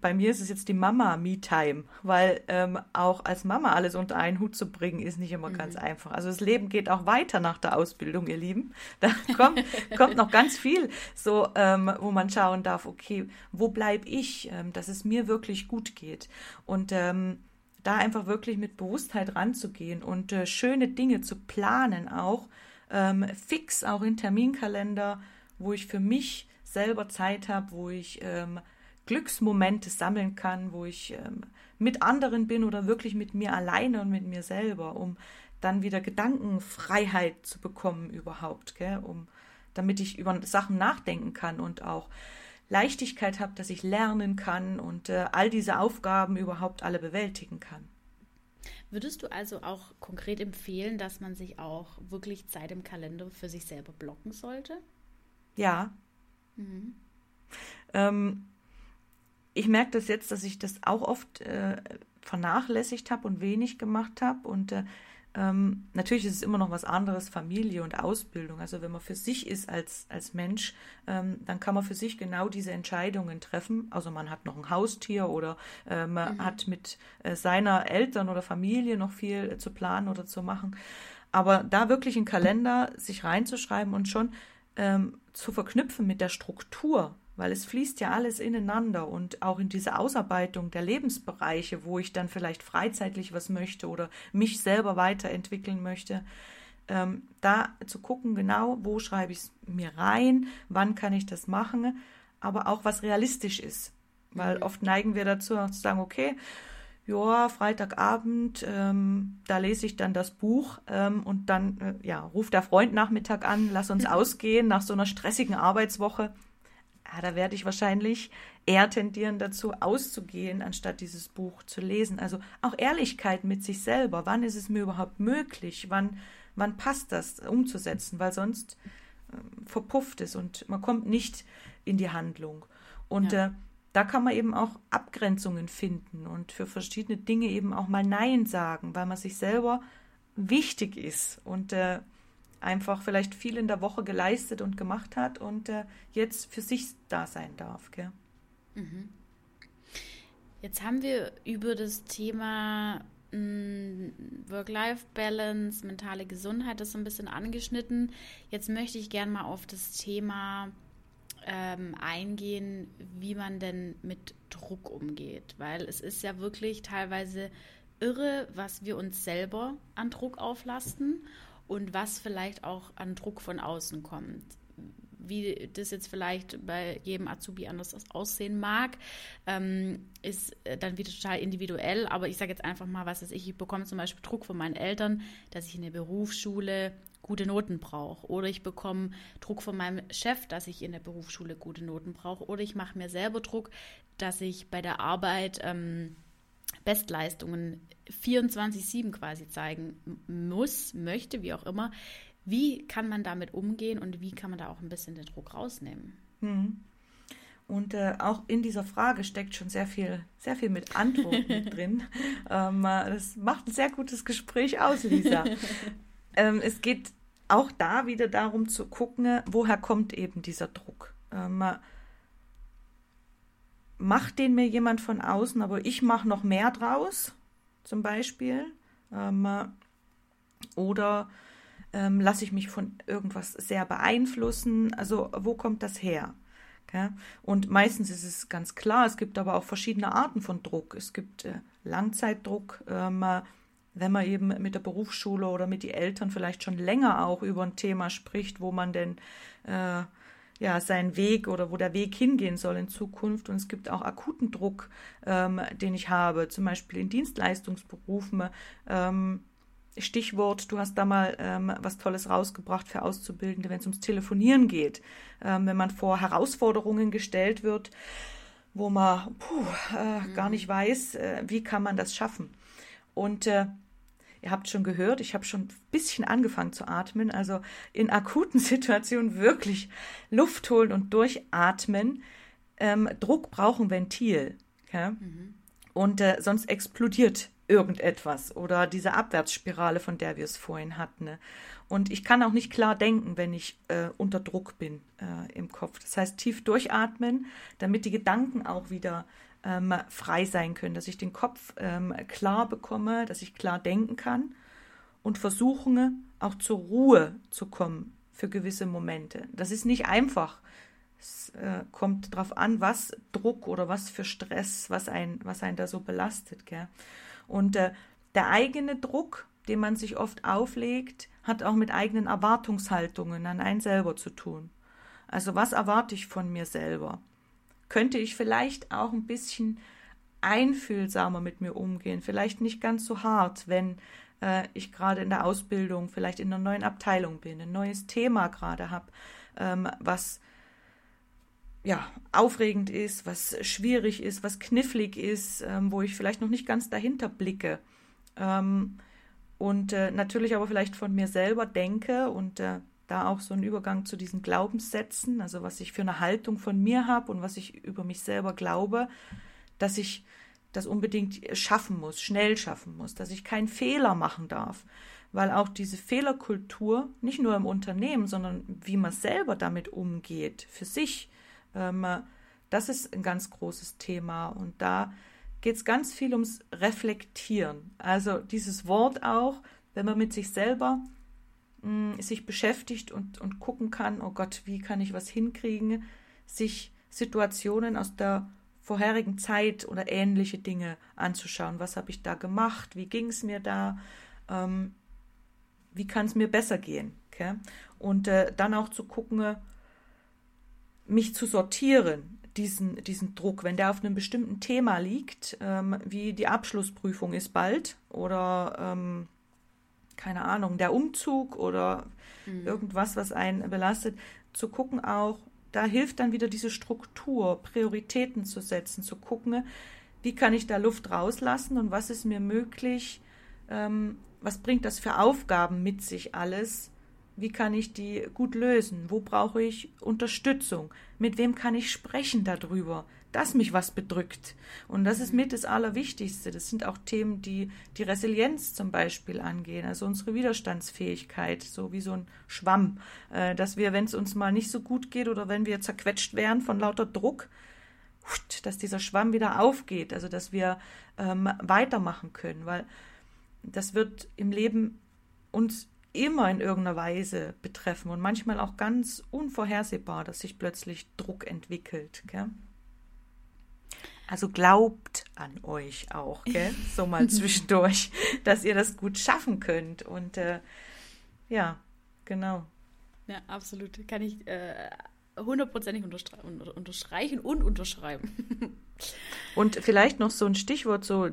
bei mir ist es jetzt die Mama-Me-Time, weil ähm, auch als Mama alles unter einen Hut zu bringen, ist nicht immer mhm. ganz einfach. Also das Leben geht auch weiter nach der Ausbildung, ihr Lieben. Da kommt, kommt noch ganz viel, so ähm, wo man schauen darf, okay, wo bleibe ich, ähm, dass es mir wirklich gut geht. Und ähm, da einfach wirklich mit Bewusstheit ranzugehen und äh, schöne Dinge zu planen, auch ähm, fix, auch in Terminkalender, wo ich für mich selber Zeit habe, wo ich ähm, Glücksmomente sammeln kann, wo ich ähm, mit anderen bin oder wirklich mit mir alleine und mit mir selber, um dann wieder Gedankenfreiheit zu bekommen überhaupt, gell? um damit ich über Sachen nachdenken kann und auch Leichtigkeit habe, dass ich lernen kann und äh, all diese Aufgaben überhaupt alle bewältigen kann. Würdest du also auch konkret empfehlen, dass man sich auch wirklich Zeit im Kalender für sich selber blocken sollte? Ja. Mhm. Ähm, ich merke das jetzt, dass ich das auch oft äh, vernachlässigt habe und wenig gemacht habe. Und äh, ähm, natürlich ist es immer noch was anderes, Familie und Ausbildung. Also wenn man für sich ist als, als Mensch, ähm, dann kann man für sich genau diese Entscheidungen treffen. Also man hat noch ein Haustier oder äh, man mhm. hat mit äh, seiner Eltern oder Familie noch viel äh, zu planen oder zu machen. Aber da wirklich einen Kalender sich reinzuschreiben und schon ähm, zu verknüpfen mit der Struktur weil es fließt ja alles ineinander und auch in diese Ausarbeitung der Lebensbereiche, wo ich dann vielleicht freizeitlich was möchte oder mich selber weiterentwickeln möchte, ähm, da zu gucken, genau, wo schreibe ich es mir rein, wann kann ich das machen, aber auch was realistisch ist. Weil mhm. oft neigen wir dazu zu sagen, okay, ja, Freitagabend, ähm, da lese ich dann das Buch ähm, und dann äh, ja, ruft der Freund Nachmittag an, lass uns ausgehen nach so einer stressigen Arbeitswoche. Ja, da werde ich wahrscheinlich eher tendieren dazu, auszugehen, anstatt dieses Buch zu lesen. Also auch Ehrlichkeit mit sich selber. Wann ist es mir überhaupt möglich? Wann, wann passt das umzusetzen? Weil sonst äh, verpufft es und man kommt nicht in die Handlung. Und ja. äh, da kann man eben auch Abgrenzungen finden und für verschiedene Dinge eben auch mal Nein sagen, weil man sich selber wichtig ist und äh, einfach vielleicht viel in der Woche geleistet und gemacht hat und äh, jetzt für sich da sein darf. Gell? Mhm. Jetzt haben wir über das Thema mm, Work-Life-Balance, mentale Gesundheit das so ein bisschen angeschnitten. Jetzt möchte ich gerne mal auf das Thema ähm, eingehen, wie man denn mit Druck umgeht, weil es ist ja wirklich teilweise irre, was wir uns selber an Druck auflasten und was vielleicht auch an Druck von außen kommt. Wie das jetzt vielleicht bei jedem Azubi anders aussehen mag, ähm, ist äh, dann wieder total individuell. Aber ich sage jetzt einfach mal, was ist ich, ich bekomme zum Beispiel Druck von meinen Eltern, dass ich in der Berufsschule gute Noten brauche. Oder ich bekomme Druck von meinem Chef, dass ich in der Berufsschule gute Noten brauche. Oder ich mache mir selber Druck, dass ich bei der Arbeit ähm, Bestleistungen 24-7 quasi zeigen muss, möchte, wie auch immer. Wie kann man damit umgehen und wie kann man da auch ein bisschen den Druck rausnehmen? Hm. Und äh, auch in dieser Frage steckt schon sehr viel, sehr viel mit Antworten drin. Ähm, äh, das macht ein sehr gutes Gespräch aus, Lisa. ähm, es geht auch da wieder darum zu gucken, woher kommt eben dieser Druck. Ähm, macht den mir jemand von außen, aber ich mache noch mehr draus, zum Beispiel. Ähm, oder ähm, lasse ich mich von irgendwas sehr beeinflussen? Also wo kommt das her? Okay? Und meistens ist es ganz klar, es gibt aber auch verschiedene Arten von Druck. Es gibt äh, Langzeitdruck, ähm, wenn man eben mit der Berufsschule oder mit den Eltern vielleicht schon länger auch über ein Thema spricht, wo man denn äh, ja seinen Weg oder wo der Weg hingehen soll in Zukunft. Und es gibt auch akuten Druck, ähm, den ich habe, zum Beispiel in Dienstleistungsberufen. Ähm, Stichwort, du hast da mal ähm, was Tolles rausgebracht für Auszubildende, wenn es ums Telefonieren geht. Ähm, wenn man vor Herausforderungen gestellt wird, wo man puh, äh, mhm. gar nicht weiß, äh, wie kann man das schaffen. Und äh, Ihr habt schon gehört, ich habe schon ein bisschen angefangen zu atmen. Also in akuten Situationen wirklich Luft holen und durchatmen. Ähm, Druck braucht ein Ventil. Okay? Mhm. Und äh, sonst explodiert irgendetwas oder diese Abwärtsspirale, von der wir es vorhin hatten. Ne? Und ich kann auch nicht klar denken, wenn ich äh, unter Druck bin äh, im Kopf. Das heißt, tief durchatmen, damit die Gedanken auch wieder ähm, frei sein können, dass ich den Kopf ähm, klar bekomme, dass ich klar denken kann und versuche auch zur Ruhe zu kommen für gewisse Momente. Das ist nicht einfach. Es äh, kommt darauf an, was Druck oder was für Stress, was ein, was einen da so belastet. Gell? Und äh, der eigene Druck, den man sich oft auflegt, hat auch mit eigenen Erwartungshaltungen an einen selber zu tun. Also was erwarte ich von mir selber? Könnte ich vielleicht auch ein bisschen einfühlsamer mit mir umgehen, vielleicht nicht ganz so hart, wenn äh, ich gerade in der Ausbildung, vielleicht in einer neuen Abteilung bin, ein neues Thema gerade habe, ähm, was ja, aufregend ist, was schwierig ist, was knifflig ist, ähm, wo ich vielleicht noch nicht ganz dahinter blicke. Ähm, und äh, natürlich aber vielleicht von mir selber denke und äh, da auch so ein Übergang zu diesen Glaubenssätzen, also was ich für eine Haltung von mir habe und was ich über mich selber glaube, dass ich das unbedingt schaffen muss, schnell schaffen muss, dass ich keinen Fehler machen darf, weil auch diese Fehlerkultur, nicht nur im Unternehmen, sondern wie man selber damit umgeht, für sich, ähm, das ist ein ganz großes Thema und da geht es ganz viel ums Reflektieren. Also dieses Wort auch, wenn man mit sich selber mh, sich beschäftigt und, und gucken kann, oh Gott, wie kann ich was hinkriegen, sich Situationen aus der vorherigen Zeit oder ähnliche Dinge anzuschauen. Was habe ich da gemacht? Wie ging es mir da? Ähm, wie kann es mir besser gehen? Okay? Und äh, dann auch zu gucken, äh, mich zu sortieren, diesen, diesen Druck, wenn der auf einem bestimmten Thema liegt, ähm, wie die Abschlussprüfung ist bald oder ähm, keine Ahnung, der Umzug oder mhm. irgendwas, was einen belastet, zu gucken auch, da hilft dann wieder diese Struktur, Prioritäten zu setzen, zu gucken, wie kann ich da Luft rauslassen und was ist mir möglich, ähm, was bringt das für Aufgaben mit sich alles, wie kann ich die gut lösen, wo brauche ich Unterstützung, mit wem kann ich sprechen darüber, dass mich was bedrückt. Und das ist mit das Allerwichtigste. Das sind auch Themen, die die Resilienz zum Beispiel angehen, also unsere Widerstandsfähigkeit, so wie so ein Schwamm, äh, dass wir, wenn es uns mal nicht so gut geht oder wenn wir zerquetscht werden von lauter Druck, dass dieser Schwamm wieder aufgeht, also dass wir ähm, weitermachen können, weil das wird im Leben uns immer in irgendeiner Weise betreffen und manchmal auch ganz unvorhersehbar, dass sich plötzlich Druck entwickelt. Gell? Also glaubt an euch auch, gell? so mal zwischendurch, dass ihr das gut schaffen könnt. Und äh, ja, genau. Ja, absolut. Kann ich äh, hundertprozentig unterstre unterstreichen und unterschreiben. und vielleicht noch so ein Stichwort, so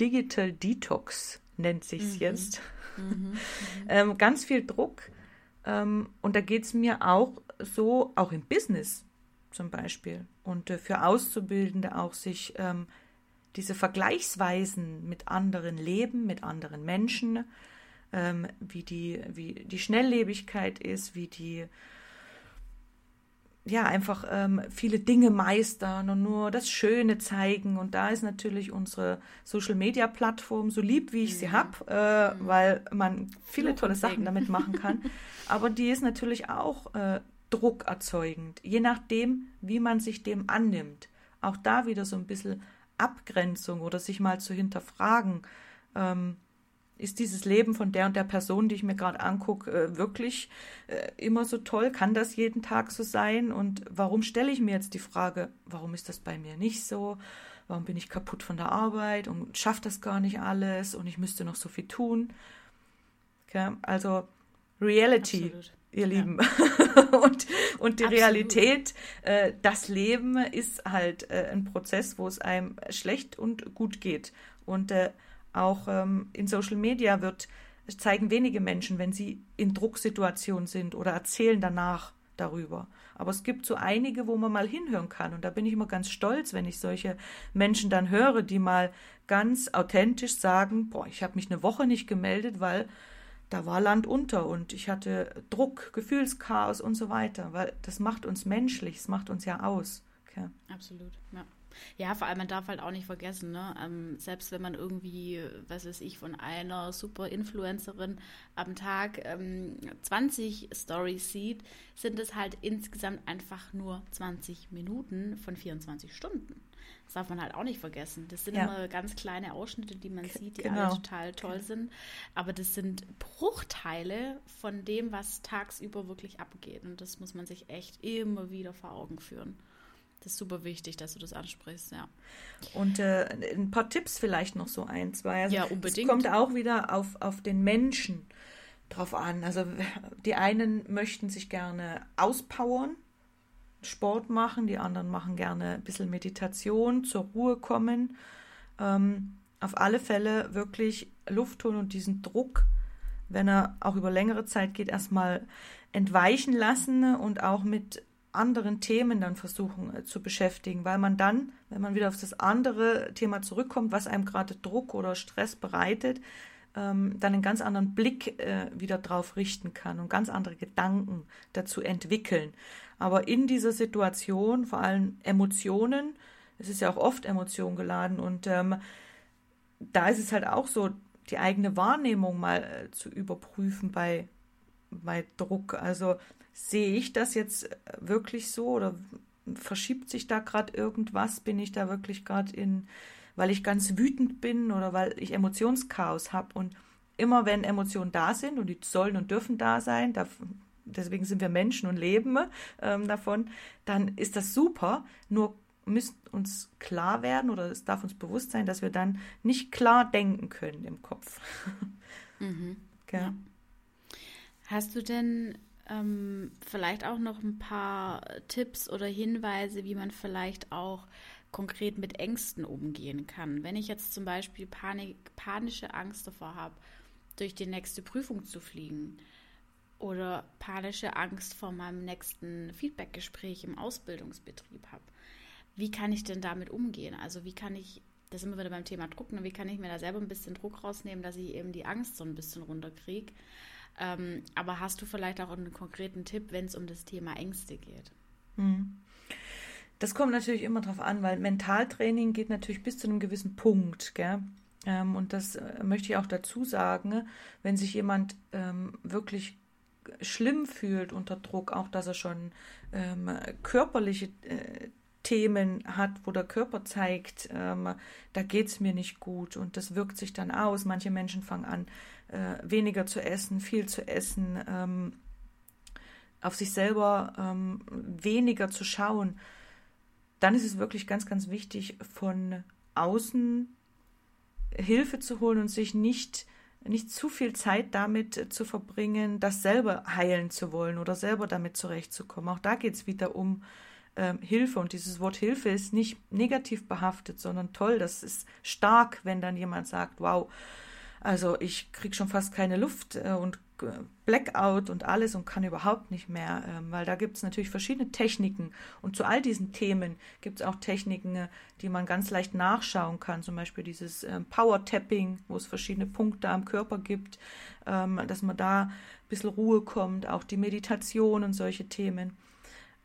Digital Detox nennt sich es mhm. jetzt. Mhm, mhm. ähm, ganz viel Druck. Ähm, und da geht es mir auch so, auch im Business zum Beispiel. Und äh, für Auszubildende auch sich ähm, diese Vergleichsweisen mit anderen Leben, mit anderen Menschen, ähm, wie, die, wie die Schnelllebigkeit ist, wie die ja einfach ähm, viele Dinge meistern und nur das Schöne zeigen. Und da ist natürlich unsere Social Media Plattform so lieb, wie ich mhm. sie habe, äh, mhm. weil man viele tolle Sachen damit machen kann. Aber die ist natürlich auch äh, Druck erzeugend, je nachdem, wie man sich dem annimmt. Auch da wieder so ein bisschen Abgrenzung oder sich mal zu hinterfragen, ähm, ist dieses Leben von der und der Person, die ich mir gerade angucke, äh, wirklich äh, immer so toll? Kann das jeden Tag so sein? Und warum stelle ich mir jetzt die Frage, warum ist das bei mir nicht so? Warum bin ich kaputt von der Arbeit und schaffe das gar nicht alles und ich müsste noch so viel tun? Okay? Also Reality. Absolut ihr Lieben. Ja. und, und die Absolut. Realität, äh, das Leben ist halt äh, ein Prozess, wo es einem schlecht und gut geht. Und äh, auch ähm, in Social Media wird, zeigen wenige Menschen, wenn sie in Drucksituationen sind oder erzählen danach darüber. Aber es gibt so einige, wo man mal hinhören kann. Und da bin ich immer ganz stolz, wenn ich solche Menschen dann höre, die mal ganz authentisch sagen, boah, ich habe mich eine Woche nicht gemeldet, weil da war Land unter und ich hatte Druck, Gefühlschaos und so weiter, weil das macht uns menschlich, es macht uns ja aus. Okay. Absolut, ja. Ja, vor allem, man darf halt auch nicht vergessen, ne? Ähm, selbst wenn man irgendwie, was weiß ich, von einer super Influencerin am Tag ähm, 20 Stories sieht, sind es halt insgesamt einfach nur 20 Minuten von 24 Stunden. Das darf man halt auch nicht vergessen. Das sind ja. immer ganz kleine Ausschnitte, die man sieht, die genau. alle total toll sind. Aber das sind Bruchteile von dem, was tagsüber wirklich abgeht. Und das muss man sich echt immer wieder vor Augen führen. Das ist super wichtig, dass du das ansprichst, ja. Und äh, ein paar Tipps vielleicht noch so ein, zwei. Also ja, unbedingt. Es kommt auch wieder auf, auf den Menschen drauf an. Also die einen möchten sich gerne auspowern, Sport machen, die anderen machen gerne ein bisschen Meditation, zur Ruhe kommen. Ähm, auf alle Fälle wirklich Luft holen und diesen Druck, wenn er auch über längere Zeit geht, erstmal entweichen lassen und auch mit anderen Themen dann versuchen äh, zu beschäftigen, weil man dann, wenn man wieder auf das andere Thema zurückkommt, was einem gerade Druck oder Stress bereitet, ähm, dann einen ganz anderen Blick äh, wieder drauf richten kann und ganz andere Gedanken dazu entwickeln. Aber in dieser Situation, vor allem Emotionen, es ist ja auch oft Emotion geladen und ähm, da ist es halt auch so, die eigene Wahrnehmung mal äh, zu überprüfen bei, bei Druck. Also sehe ich das jetzt äh, wirklich so oder verschiebt sich da gerade irgendwas? Bin ich da wirklich gerade in, weil ich ganz wütend bin oder weil ich Emotionschaos habe? Und immer wenn Emotionen da sind und die sollen und dürfen da sein, da deswegen sind wir Menschen und leben ähm, davon, dann ist das super. Nur müsst uns klar werden oder es darf uns bewusst sein, dass wir dann nicht klar denken können im Kopf. Mhm. Ja. Hast du denn ähm, vielleicht auch noch ein paar Tipps oder Hinweise, wie man vielleicht auch konkret mit Ängsten umgehen kann? Wenn ich jetzt zum Beispiel Panik, panische Angst davor habe, durch die nächste Prüfung zu fliegen oder panische Angst vor meinem nächsten Feedbackgespräch im Ausbildungsbetrieb habe, wie kann ich denn damit umgehen? Also wie kann ich, das sind wir wieder beim Thema Druck, ne? wie kann ich mir da selber ein bisschen Druck rausnehmen, dass ich eben die Angst so ein bisschen runterkriege? Ähm, aber hast du vielleicht auch einen konkreten Tipp, wenn es um das Thema Ängste geht? Hm. Das kommt natürlich immer darauf an, weil Mentaltraining geht natürlich bis zu einem gewissen Punkt. Gell? Ähm, und das äh, möchte ich auch dazu sagen, wenn sich jemand ähm, wirklich schlimm fühlt unter Druck, auch dass er schon ähm, körperliche äh, Themen hat, wo der Körper zeigt, ähm, da geht es mir nicht gut und das wirkt sich dann aus. Manche Menschen fangen an, äh, weniger zu essen, viel zu essen, ähm, auf sich selber ähm, weniger zu schauen. Dann ist es wirklich ganz, ganz wichtig, von außen Hilfe zu holen und sich nicht nicht zu viel Zeit damit zu verbringen, das selber heilen zu wollen oder selber damit zurechtzukommen. Auch da geht es wieder um ähm, Hilfe. Und dieses Wort Hilfe ist nicht negativ behaftet, sondern toll. Das ist stark, wenn dann jemand sagt, wow, also ich kriege schon fast keine Luft äh, und äh, Blackout und alles und kann überhaupt nicht mehr, ähm, weil da gibt es natürlich verschiedene Techniken. Und zu all diesen Themen gibt es auch Techniken, äh, die man ganz leicht nachschauen kann. Zum Beispiel dieses ähm, Power Tapping, wo es verschiedene Punkte am Körper gibt, ähm, dass man da ein bisschen Ruhe kommt, auch die Meditation und solche Themen.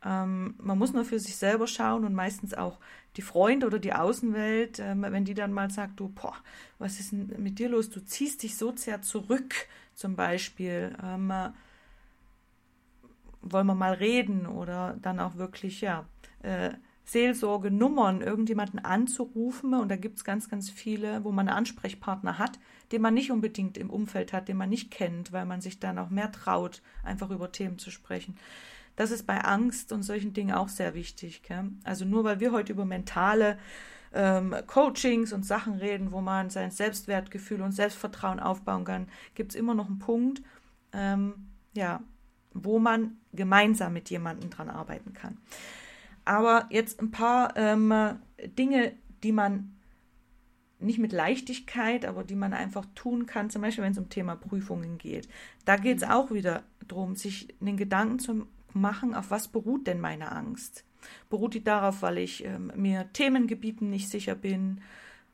Ähm, man muss nur für sich selber schauen und meistens auch die Freunde oder die Außenwelt, ähm, wenn die dann mal sagt, du, boah, was ist denn mit dir los? Du ziehst dich so sehr zurück, zum Beispiel. Ähm, wollen wir mal reden oder dann auch wirklich, ja, äh, Seelsorge, Nummern, irgendjemanden anzurufen. Und da gibt es ganz, ganz viele, wo man einen Ansprechpartner hat, den man nicht unbedingt im Umfeld hat, den man nicht kennt, weil man sich dann auch mehr traut, einfach über Themen zu sprechen. Das ist bei Angst und solchen Dingen auch sehr wichtig. Gell? Also nur weil wir heute über mentale ähm, Coachings und Sachen reden, wo man sein Selbstwertgefühl und Selbstvertrauen aufbauen kann, gibt es immer noch einen Punkt, ähm, ja, wo man gemeinsam mit jemandem dran arbeiten kann. Aber jetzt ein paar ähm, Dinge, die man nicht mit Leichtigkeit, aber die man einfach tun kann, zum Beispiel wenn es um Thema Prüfungen geht. Da geht es mhm. auch wieder darum, sich den Gedanken zu machen, auf was beruht denn meine Angst? Beruht die darauf, weil ich ähm, mir Themengebieten nicht sicher bin?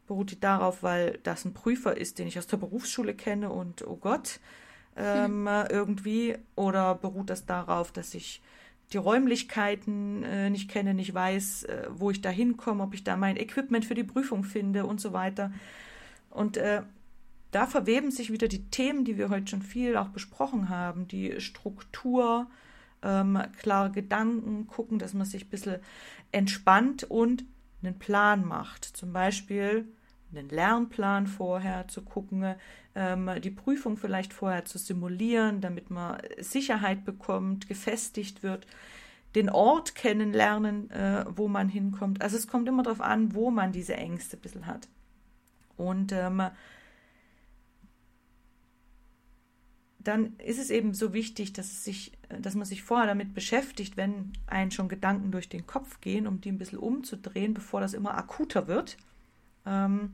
Beruht die darauf, weil das ein Prüfer ist, den ich aus der Berufsschule kenne und oh Gott, ähm, hm. irgendwie? Oder beruht das darauf, dass ich die Räumlichkeiten äh, nicht kenne, nicht weiß, äh, wo ich da hinkomme, ob ich da mein Equipment für die Prüfung finde und so weiter. Und äh, da verweben sich wieder die Themen, die wir heute schon viel auch besprochen haben, die Struktur, ähm, klare Gedanken, gucken, dass man sich ein bisschen entspannt und einen Plan macht. Zum Beispiel einen Lernplan vorher zu gucken, ähm, die Prüfung vielleicht vorher zu simulieren, damit man Sicherheit bekommt, gefestigt wird, den Ort kennenlernen, äh, wo man hinkommt. Also es kommt immer darauf an, wo man diese Ängste ein bisschen hat. Und ähm, dann ist es eben so wichtig, dass, sich, dass man sich vorher damit beschäftigt, wenn einen schon Gedanken durch den Kopf gehen, um die ein bisschen umzudrehen, bevor das immer akuter wird. Ähm,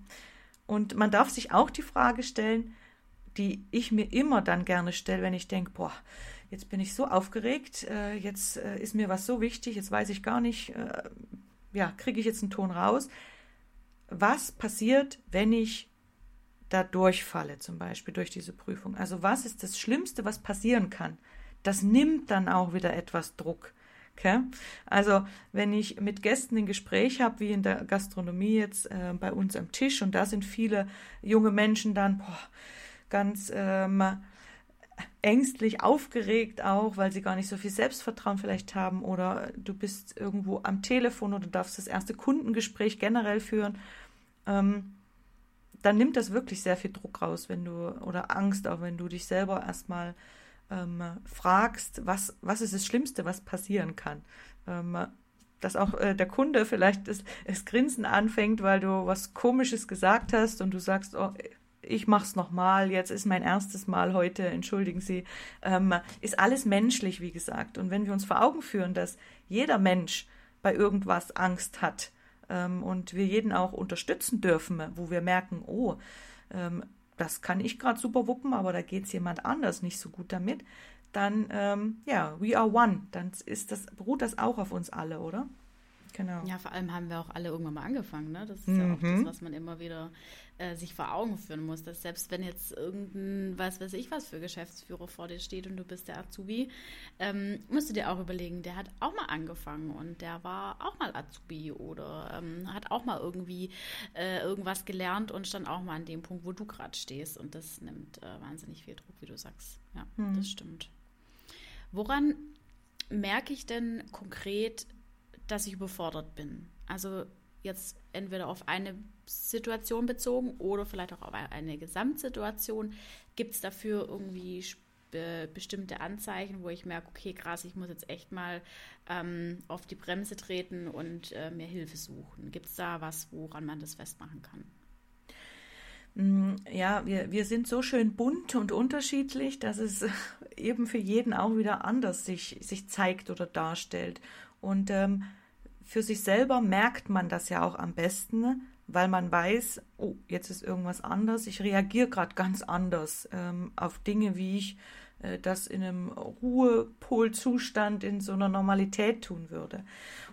und man darf sich auch die Frage stellen, die ich mir immer dann gerne stelle, wenn ich denke, boah, jetzt bin ich so aufgeregt, äh, jetzt äh, ist mir was so wichtig, jetzt weiß ich gar nicht, äh, ja, kriege ich jetzt einen Ton raus. Was passiert, wenn ich da durchfalle, zum Beispiel durch diese Prüfung. Also was ist das Schlimmste, was passieren kann? Das nimmt dann auch wieder etwas Druck. Okay? Also wenn ich mit Gästen ein Gespräch habe, wie in der Gastronomie jetzt äh, bei uns am Tisch, und da sind viele junge Menschen dann boah, ganz ähm, ängstlich, aufgeregt auch, weil sie gar nicht so viel Selbstvertrauen vielleicht haben, oder du bist irgendwo am Telefon oder darfst das erste Kundengespräch generell führen. Ähm, dann nimmt das wirklich sehr viel Druck raus, wenn du, oder Angst auch, wenn du dich selber erstmal ähm, fragst, was, was ist das Schlimmste, was passieren kann. Ähm, dass auch äh, der Kunde vielleicht das, das Grinsen anfängt, weil du was Komisches gesagt hast und du sagst, oh, ich mach's nochmal, jetzt ist mein erstes Mal heute, entschuldigen Sie, ähm, ist alles menschlich, wie gesagt. Und wenn wir uns vor Augen führen, dass jeder Mensch bei irgendwas Angst hat ähm, und wir jeden auch unterstützen dürfen, wo wir merken, oh, ähm, das kann ich gerade super wuppen, aber da geht's jemand anders nicht so gut damit, dann ähm, ja, we are one. Dann ist das, beruht das auch auf uns alle, oder? Genau. Ja, vor allem haben wir auch alle irgendwann mal angefangen. Ne? Das ist mhm. ja auch das, mhm. was man immer wieder äh, sich vor Augen führen muss. Dass selbst wenn jetzt irgendein, was weiß ich, was für Geschäftsführer vor dir steht und du bist der Azubi, ähm, musst du dir auch überlegen, der hat auch mal angefangen und der war auch mal Azubi oder ähm, hat auch mal irgendwie äh, irgendwas gelernt und stand auch mal an dem Punkt, wo du gerade stehst. Und das nimmt äh, wahnsinnig viel Druck, wie du sagst. Ja, mhm. das stimmt. Woran merke ich denn konkret, dass ich überfordert bin. Also jetzt entweder auf eine Situation bezogen oder vielleicht auch auf eine Gesamtsituation. Gibt es dafür irgendwie be bestimmte Anzeichen, wo ich merke, okay, krass, ich muss jetzt echt mal ähm, auf die Bremse treten und äh, mir Hilfe suchen? Gibt es da was, woran man das festmachen kann? Mm, ja, wir, wir sind so schön bunt und unterschiedlich, dass es eben für jeden auch wieder anders sich, sich zeigt oder darstellt. Und ähm, für sich selber merkt man das ja auch am besten, weil man weiß, oh, jetzt ist irgendwas anders. Ich reagiere gerade ganz anders ähm, auf Dinge, wie ich äh, das in einem Ruhepolzustand, in so einer Normalität tun würde.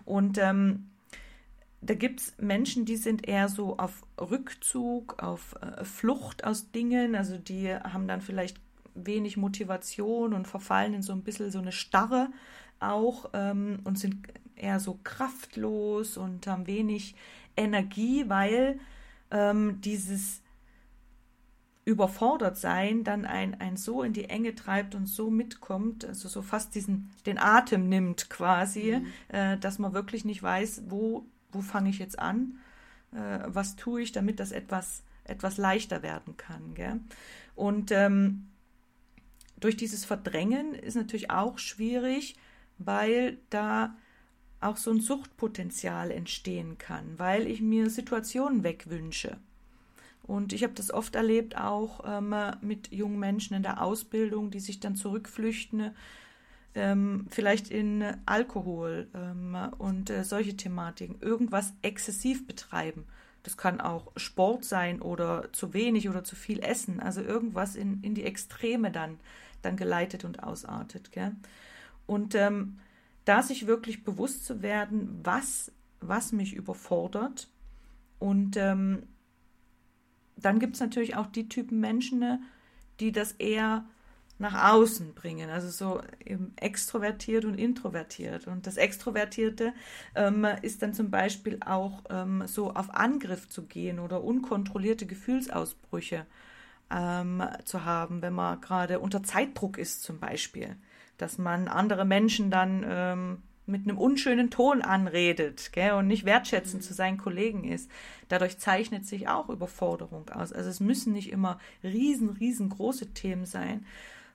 Und ähm, da gibt es Menschen, die sind eher so auf Rückzug, auf äh, Flucht aus Dingen, also die haben dann vielleicht wenig Motivation und verfallen in so ein bisschen so eine Starre auch ähm, und sind eher so kraftlos und haben wenig Energie, weil ähm, dieses überfordert sein dann ein, ein so in die Enge treibt und so mitkommt, also so fast diesen, den Atem nimmt quasi, mhm. äh, dass man wirklich nicht weiß, wo, wo fange ich jetzt an, äh, was tue ich, damit das etwas, etwas leichter werden kann. Gell? Und ähm, durch dieses Verdrängen ist natürlich auch schwierig, weil da auch so ein Suchtpotenzial entstehen kann, weil ich mir Situationen wegwünsche. Und ich habe das oft erlebt, auch ähm, mit jungen Menschen in der Ausbildung, die sich dann zurückflüchten, ähm, vielleicht in Alkohol ähm, und äh, solche Thematiken, irgendwas exzessiv betreiben. Das kann auch Sport sein oder zu wenig oder zu viel Essen, also irgendwas in, in die Extreme dann, dann geleitet und ausartet. Gell? Und ähm, da sich wirklich bewusst zu werden, was, was mich überfordert. Und ähm, dann gibt es natürlich auch die Typen Menschen, ne, die das eher nach außen bringen, also so eben extrovertiert und introvertiert. Und das Extrovertierte ähm, ist dann zum Beispiel auch ähm, so auf Angriff zu gehen oder unkontrollierte Gefühlsausbrüche ähm, zu haben, wenn man gerade unter Zeitdruck ist zum Beispiel dass man andere Menschen dann ähm, mit einem unschönen Ton anredet gell, und nicht wertschätzend mhm. zu seinen Kollegen ist. Dadurch zeichnet sich auch Überforderung aus. Also es müssen nicht immer riesen, riesengroße Themen sein.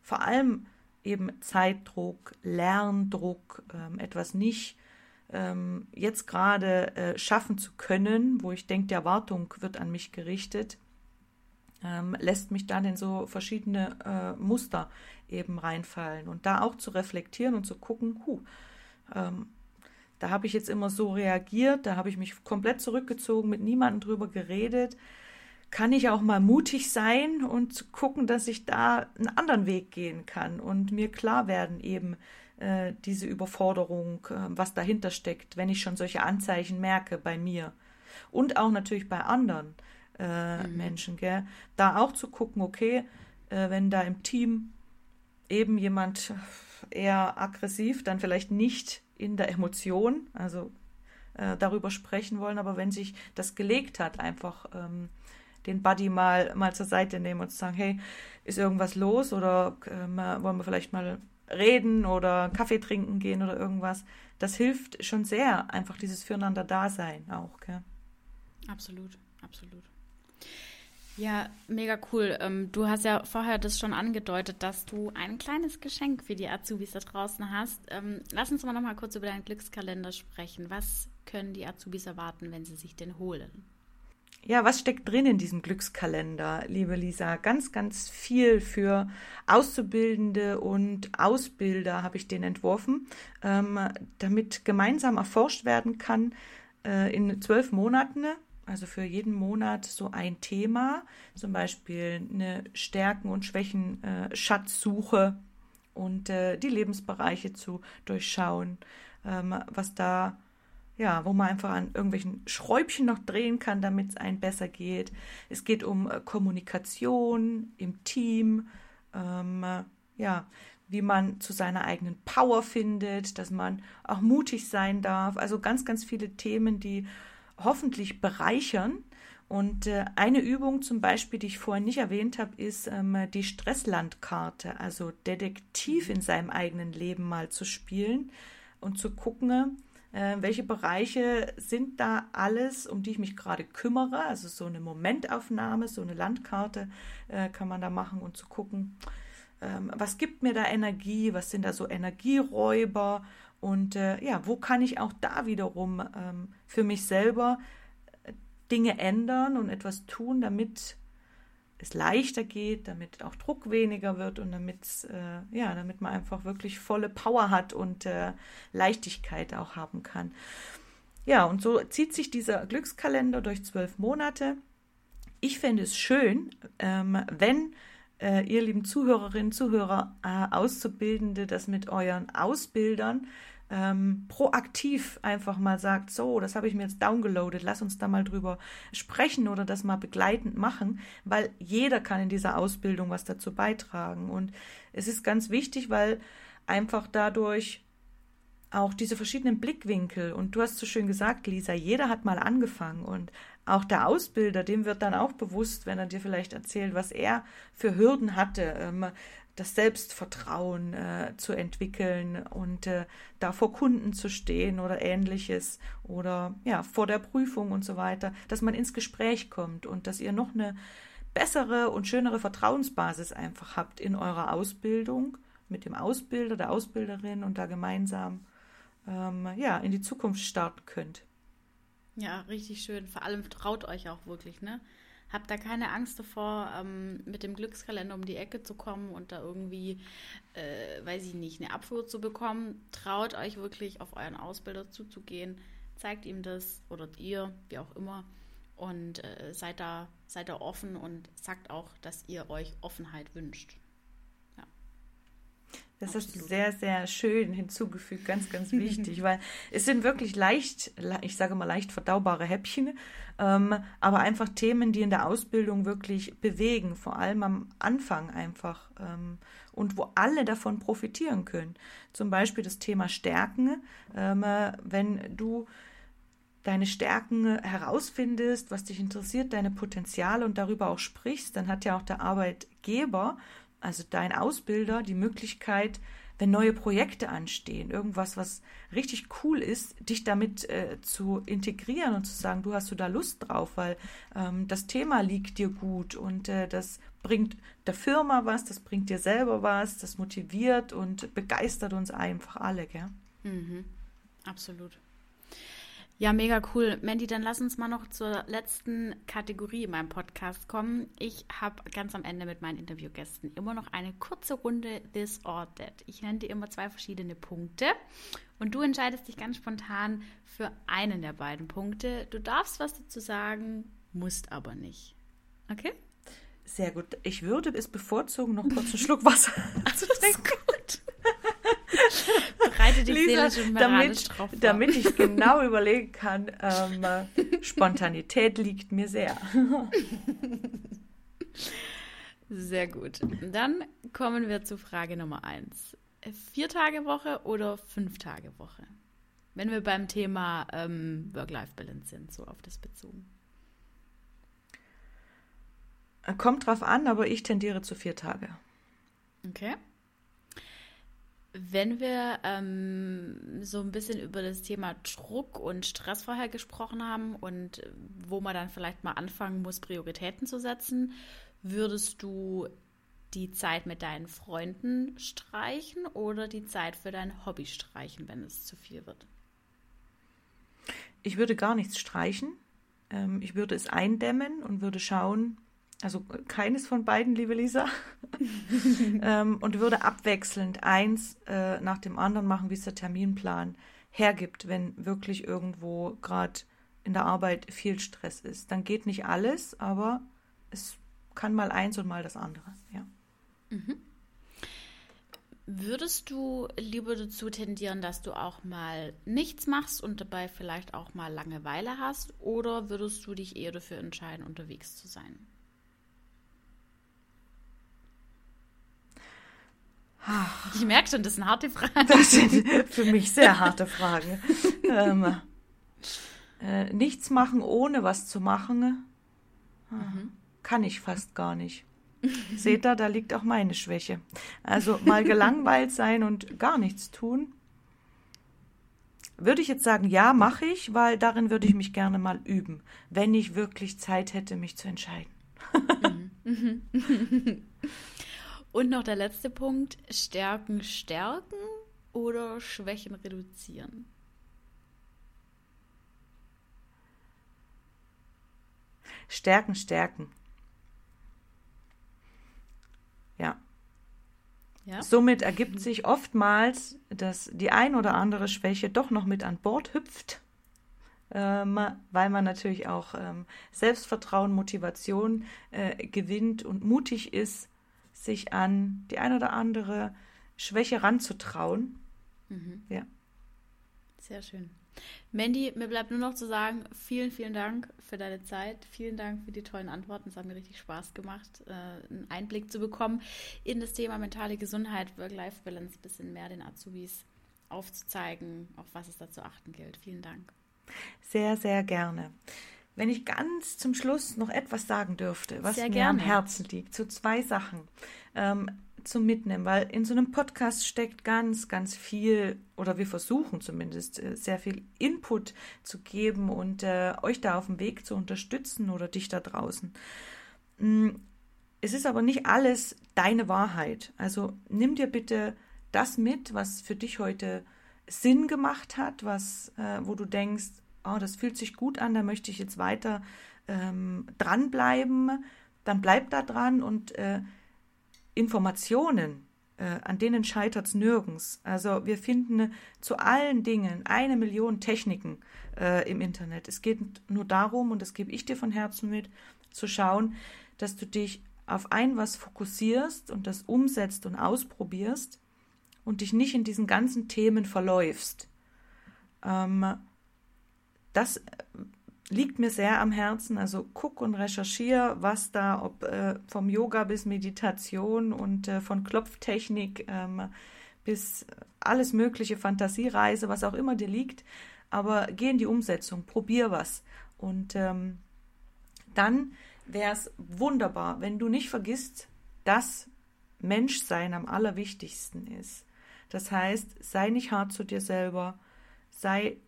Vor allem eben Zeitdruck, Lerndruck, ähm, etwas nicht ähm, jetzt gerade äh, schaffen zu können, wo ich denke, die Erwartung wird an mich gerichtet, ähm, lässt mich dann in so verschiedene äh, Muster eben reinfallen und da auch zu reflektieren und zu gucken, hu, ähm, da habe ich jetzt immer so reagiert, da habe ich mich komplett zurückgezogen, mit niemandem drüber geredet. Kann ich auch mal mutig sein und gucken, dass ich da einen anderen Weg gehen kann und mir klar werden eben äh, diese Überforderung, äh, was dahinter steckt, wenn ich schon solche Anzeichen merke bei mir und auch natürlich bei anderen äh, mhm. Menschen, gell? Da auch zu gucken, okay, äh, wenn da im Team eben jemand eher aggressiv, dann vielleicht nicht in der Emotion, also äh, darüber sprechen wollen, aber wenn sich das gelegt hat, einfach ähm, den Buddy mal, mal zur Seite nehmen und sagen, hey, ist irgendwas los oder ähm, wollen wir vielleicht mal reden oder Kaffee trinken gehen oder irgendwas. Das hilft schon sehr, einfach dieses Füreinander-Dasein auch. Gell? Absolut, absolut. Ja, mega cool. Ähm, du hast ja vorher das schon angedeutet, dass du ein kleines Geschenk für die Azubis da draußen hast. Ähm, lass uns mal noch mal kurz über deinen Glückskalender sprechen. Was können die Azubis erwarten, wenn sie sich den holen? Ja, was steckt drin in diesem Glückskalender, liebe Lisa? Ganz, ganz viel für Auszubildende und Ausbilder habe ich den entworfen, ähm, damit gemeinsam erforscht werden kann äh, in zwölf Monaten also für jeden Monat so ein Thema, zum Beispiel eine Stärken- und Schwächen-Schatzsuche äh, und äh, die Lebensbereiche zu durchschauen, ähm, was da, ja, wo man einfach an irgendwelchen Schräubchen noch drehen kann, damit es einem besser geht. Es geht um äh, Kommunikation im Team, ähm, ja, wie man zu seiner eigenen Power findet, dass man auch mutig sein darf. Also ganz, ganz viele Themen, die hoffentlich bereichern. Und äh, eine Übung zum Beispiel, die ich vorhin nicht erwähnt habe, ist ähm, die Stresslandkarte, also Detektiv in seinem eigenen Leben mal zu spielen und zu gucken, äh, welche Bereiche sind da alles, um die ich mich gerade kümmere. Also so eine Momentaufnahme, so eine Landkarte äh, kann man da machen und zu gucken, ähm, was gibt mir da Energie, was sind da so Energieräuber und äh, ja, wo kann ich auch da wiederum ähm, für mich selber äh, Dinge ändern und etwas tun, damit es leichter geht, damit auch Druck weniger wird und damit, äh, ja, damit man einfach wirklich volle Power hat und äh, Leichtigkeit auch haben kann. Ja, und so zieht sich dieser Glückskalender durch zwölf Monate. Ich finde es schön, ähm, wenn äh, ihr lieben Zuhörerinnen, Zuhörer, äh, Auszubildende, das mit euren Ausbildern ähm, proaktiv einfach mal sagt, so, das habe ich mir jetzt downgeloadet, lass uns da mal drüber sprechen oder das mal begleitend machen, weil jeder kann in dieser Ausbildung was dazu beitragen. Und es ist ganz wichtig, weil einfach dadurch auch diese verschiedenen Blickwinkel und du hast so schön gesagt, Lisa, jeder hat mal angefangen und auch der Ausbilder, dem wird dann auch bewusst, wenn er dir vielleicht erzählt, was er für Hürden hatte, ähm, das Selbstvertrauen äh, zu entwickeln und äh, da vor Kunden zu stehen oder ähnliches oder ja, vor der Prüfung und so weiter, dass man ins Gespräch kommt und dass ihr noch eine bessere und schönere Vertrauensbasis einfach habt in eurer Ausbildung mit dem Ausbilder, der Ausbilderin und da gemeinsam ähm, ja, in die Zukunft starten könnt. Ja, richtig schön. Vor allem traut euch auch wirklich, ne? Habt da keine Angst davor, ähm, mit dem Glückskalender um die Ecke zu kommen und da irgendwie, äh, weiß ich nicht, eine Abfuhr zu bekommen. Traut euch wirklich auf euren Ausbilder zuzugehen. Zeigt ihm das oder ihr, wie auch immer. Und äh, seid, da, seid da offen und sagt auch, dass ihr euch Offenheit wünscht. Das Absolut. ist sehr, sehr schön hinzugefügt, ganz, ganz wichtig, weil es sind wirklich leicht, ich sage mal leicht verdaubare Häppchen, ähm, aber einfach Themen, die in der Ausbildung wirklich bewegen, vor allem am Anfang einfach ähm, und wo alle davon profitieren können. Zum Beispiel das Thema Stärken, ähm, wenn du deine Stärken herausfindest, was dich interessiert, deine Potenziale und darüber auch sprichst, dann hat ja auch der Arbeitgeber also dein Ausbilder, die Möglichkeit, wenn neue Projekte anstehen, irgendwas, was richtig cool ist, dich damit äh, zu integrieren und zu sagen, du hast du da Lust drauf, weil ähm, das Thema liegt dir gut und äh, das bringt der Firma was, das bringt dir selber was, das motiviert und begeistert uns einfach alle, gell? Mhm. Absolut. Ja, mega cool. Mandy, dann lass uns mal noch zur letzten Kategorie in meinem Podcast kommen. Ich habe ganz am Ende mit meinen Interviewgästen immer noch eine kurze Runde This or That. Ich nenne dir immer zwei verschiedene Punkte und du entscheidest dich ganz spontan für einen der beiden Punkte. Du darfst was dazu sagen, musst aber nicht. Okay? Sehr gut. Ich würde es bevorzugen, noch kurz einen Schluck Wasser zu trinken. Bereite dich Lisa, seelisch und damit, drauf vor. Damit ich genau überlegen kann, ähm, Spontanität liegt mir sehr. Sehr gut. Dann kommen wir zu Frage Nummer eins. Vier Tage Woche oder fünf Tage Woche? Wenn wir beim Thema ähm, Work-Life-Balance sind, so auf das bezogen. Kommt drauf an, aber ich tendiere zu vier Tage. Okay. Wenn wir ähm, so ein bisschen über das Thema Druck und Stress vorher gesprochen haben und wo man dann vielleicht mal anfangen muss, Prioritäten zu setzen, würdest du die Zeit mit deinen Freunden streichen oder die Zeit für dein Hobby streichen, wenn es zu viel wird? Ich würde gar nichts streichen. Ähm, ich würde es eindämmen und würde schauen, also keines von beiden, liebe Lisa, ähm, und würde abwechselnd eins äh, nach dem anderen machen, wie es der Terminplan hergibt, wenn wirklich irgendwo gerade in der Arbeit viel Stress ist. Dann geht nicht alles, aber es kann mal eins und mal das andere, ja. Mhm. Würdest du lieber dazu tendieren, dass du auch mal nichts machst und dabei vielleicht auch mal Langeweile hast? Oder würdest du dich eher dafür entscheiden, unterwegs zu sein? Ich merke schon, das sind harte Fragen. Das sind für mich sehr harte Fragen. ähm, äh, nichts machen, ohne was zu machen, mhm. kann ich fast gar nicht. Seht ihr, da liegt auch meine Schwäche. Also mal gelangweilt sein und gar nichts tun. Würde ich jetzt sagen, ja, mache ich, weil darin würde ich mich gerne mal üben, wenn ich wirklich Zeit hätte, mich zu entscheiden. Und noch der letzte Punkt, Stärken stärken oder Schwächen reduzieren? Stärken stärken. Ja. ja. Somit ergibt sich oftmals, dass die ein oder andere Schwäche doch noch mit an Bord hüpft, ähm, weil man natürlich auch ähm, Selbstvertrauen, Motivation äh, gewinnt und mutig ist, sich an die ein oder andere Schwäche ranzutrauen. Mhm. Ja. Sehr schön. Mandy, mir bleibt nur noch zu sagen, vielen, vielen Dank für deine Zeit. Vielen Dank für die tollen Antworten. Es hat mir richtig Spaß gemacht, äh, einen Einblick zu bekommen in das Thema mentale Gesundheit, Work-Life-Balance, ein bisschen mehr den Azubis aufzuzeigen, auf was es da zu achten gilt. Vielen Dank. Sehr, sehr gerne. Wenn ich ganz zum Schluss noch etwas sagen dürfte, was sehr mir gerne. am Herzen liegt, zu zwei Sachen. Ähm, zum Mitnehmen, weil in so einem Podcast steckt ganz, ganz viel, oder wir versuchen zumindest, äh, sehr viel Input zu geben und äh, euch da auf dem Weg zu unterstützen oder dich da draußen. Mm, es ist aber nicht alles deine Wahrheit. Also nimm dir bitte das mit, was für dich heute Sinn gemacht hat, was, äh, wo du denkst, oh, das fühlt sich gut an, da möchte ich jetzt weiter ähm, dranbleiben, dann bleib da dran und äh, Informationen, äh, an denen scheitert es nirgends. Also wir finden zu allen Dingen eine Million Techniken äh, im Internet. Es geht nur darum, und das gebe ich dir von Herzen mit, zu schauen, dass du dich auf ein was fokussierst und das umsetzt und ausprobierst und dich nicht in diesen ganzen Themen verläufst. Ähm, das liegt mir sehr am Herzen. Also guck und recherchiere, was da, ob äh, vom Yoga bis Meditation und äh, von Klopftechnik ähm, bis alles mögliche, Fantasiereise, was auch immer dir liegt. Aber geh in die Umsetzung, probier was. Und ähm, dann wäre es wunderbar, wenn du nicht vergisst, dass Menschsein am allerwichtigsten ist. Das heißt, sei nicht hart zu dir selber, sei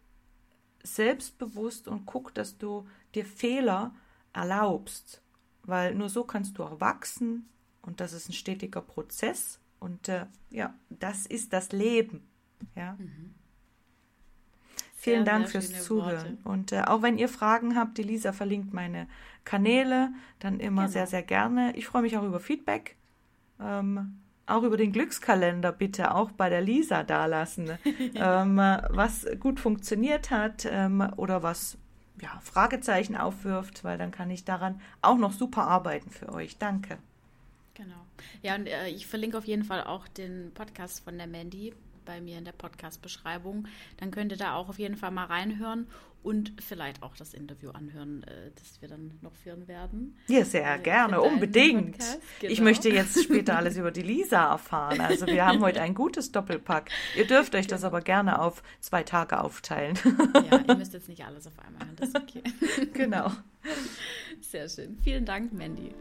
selbstbewusst und guck, dass du dir Fehler erlaubst, weil nur so kannst du auch wachsen und das ist ein stetiger Prozess und äh, ja, das ist das Leben. Ja. Mhm. Vielen Dank fürs Zuhören. Worte. Und äh, auch wenn ihr Fragen habt, die Lisa verlinkt meine Kanäle, dann immer genau. sehr, sehr gerne. Ich freue mich auch über Feedback. Ähm, auch über den Glückskalender bitte auch bei der Lisa dalassen, ähm, was gut funktioniert hat ähm, oder was ja, Fragezeichen aufwirft, weil dann kann ich daran auch noch super arbeiten für euch. Danke. Genau. Ja, und äh, ich verlinke auf jeden Fall auch den Podcast von der Mandy bei mir in der Podcast-Beschreibung. Dann könnt ihr da auch auf jeden Fall mal reinhören und vielleicht auch das Interview anhören, äh, das wir dann noch führen werden. Ja, sehr äh, gerne, unbedingt. Genau. Ich möchte jetzt später alles über die Lisa erfahren. Also wir haben heute ein gutes Doppelpack. Ihr dürft euch das aber gerne auf zwei Tage aufteilen. Ja, ihr müsst jetzt nicht alles auf einmal hören, das ist okay. Genau. Sehr schön. Vielen Dank, Mandy.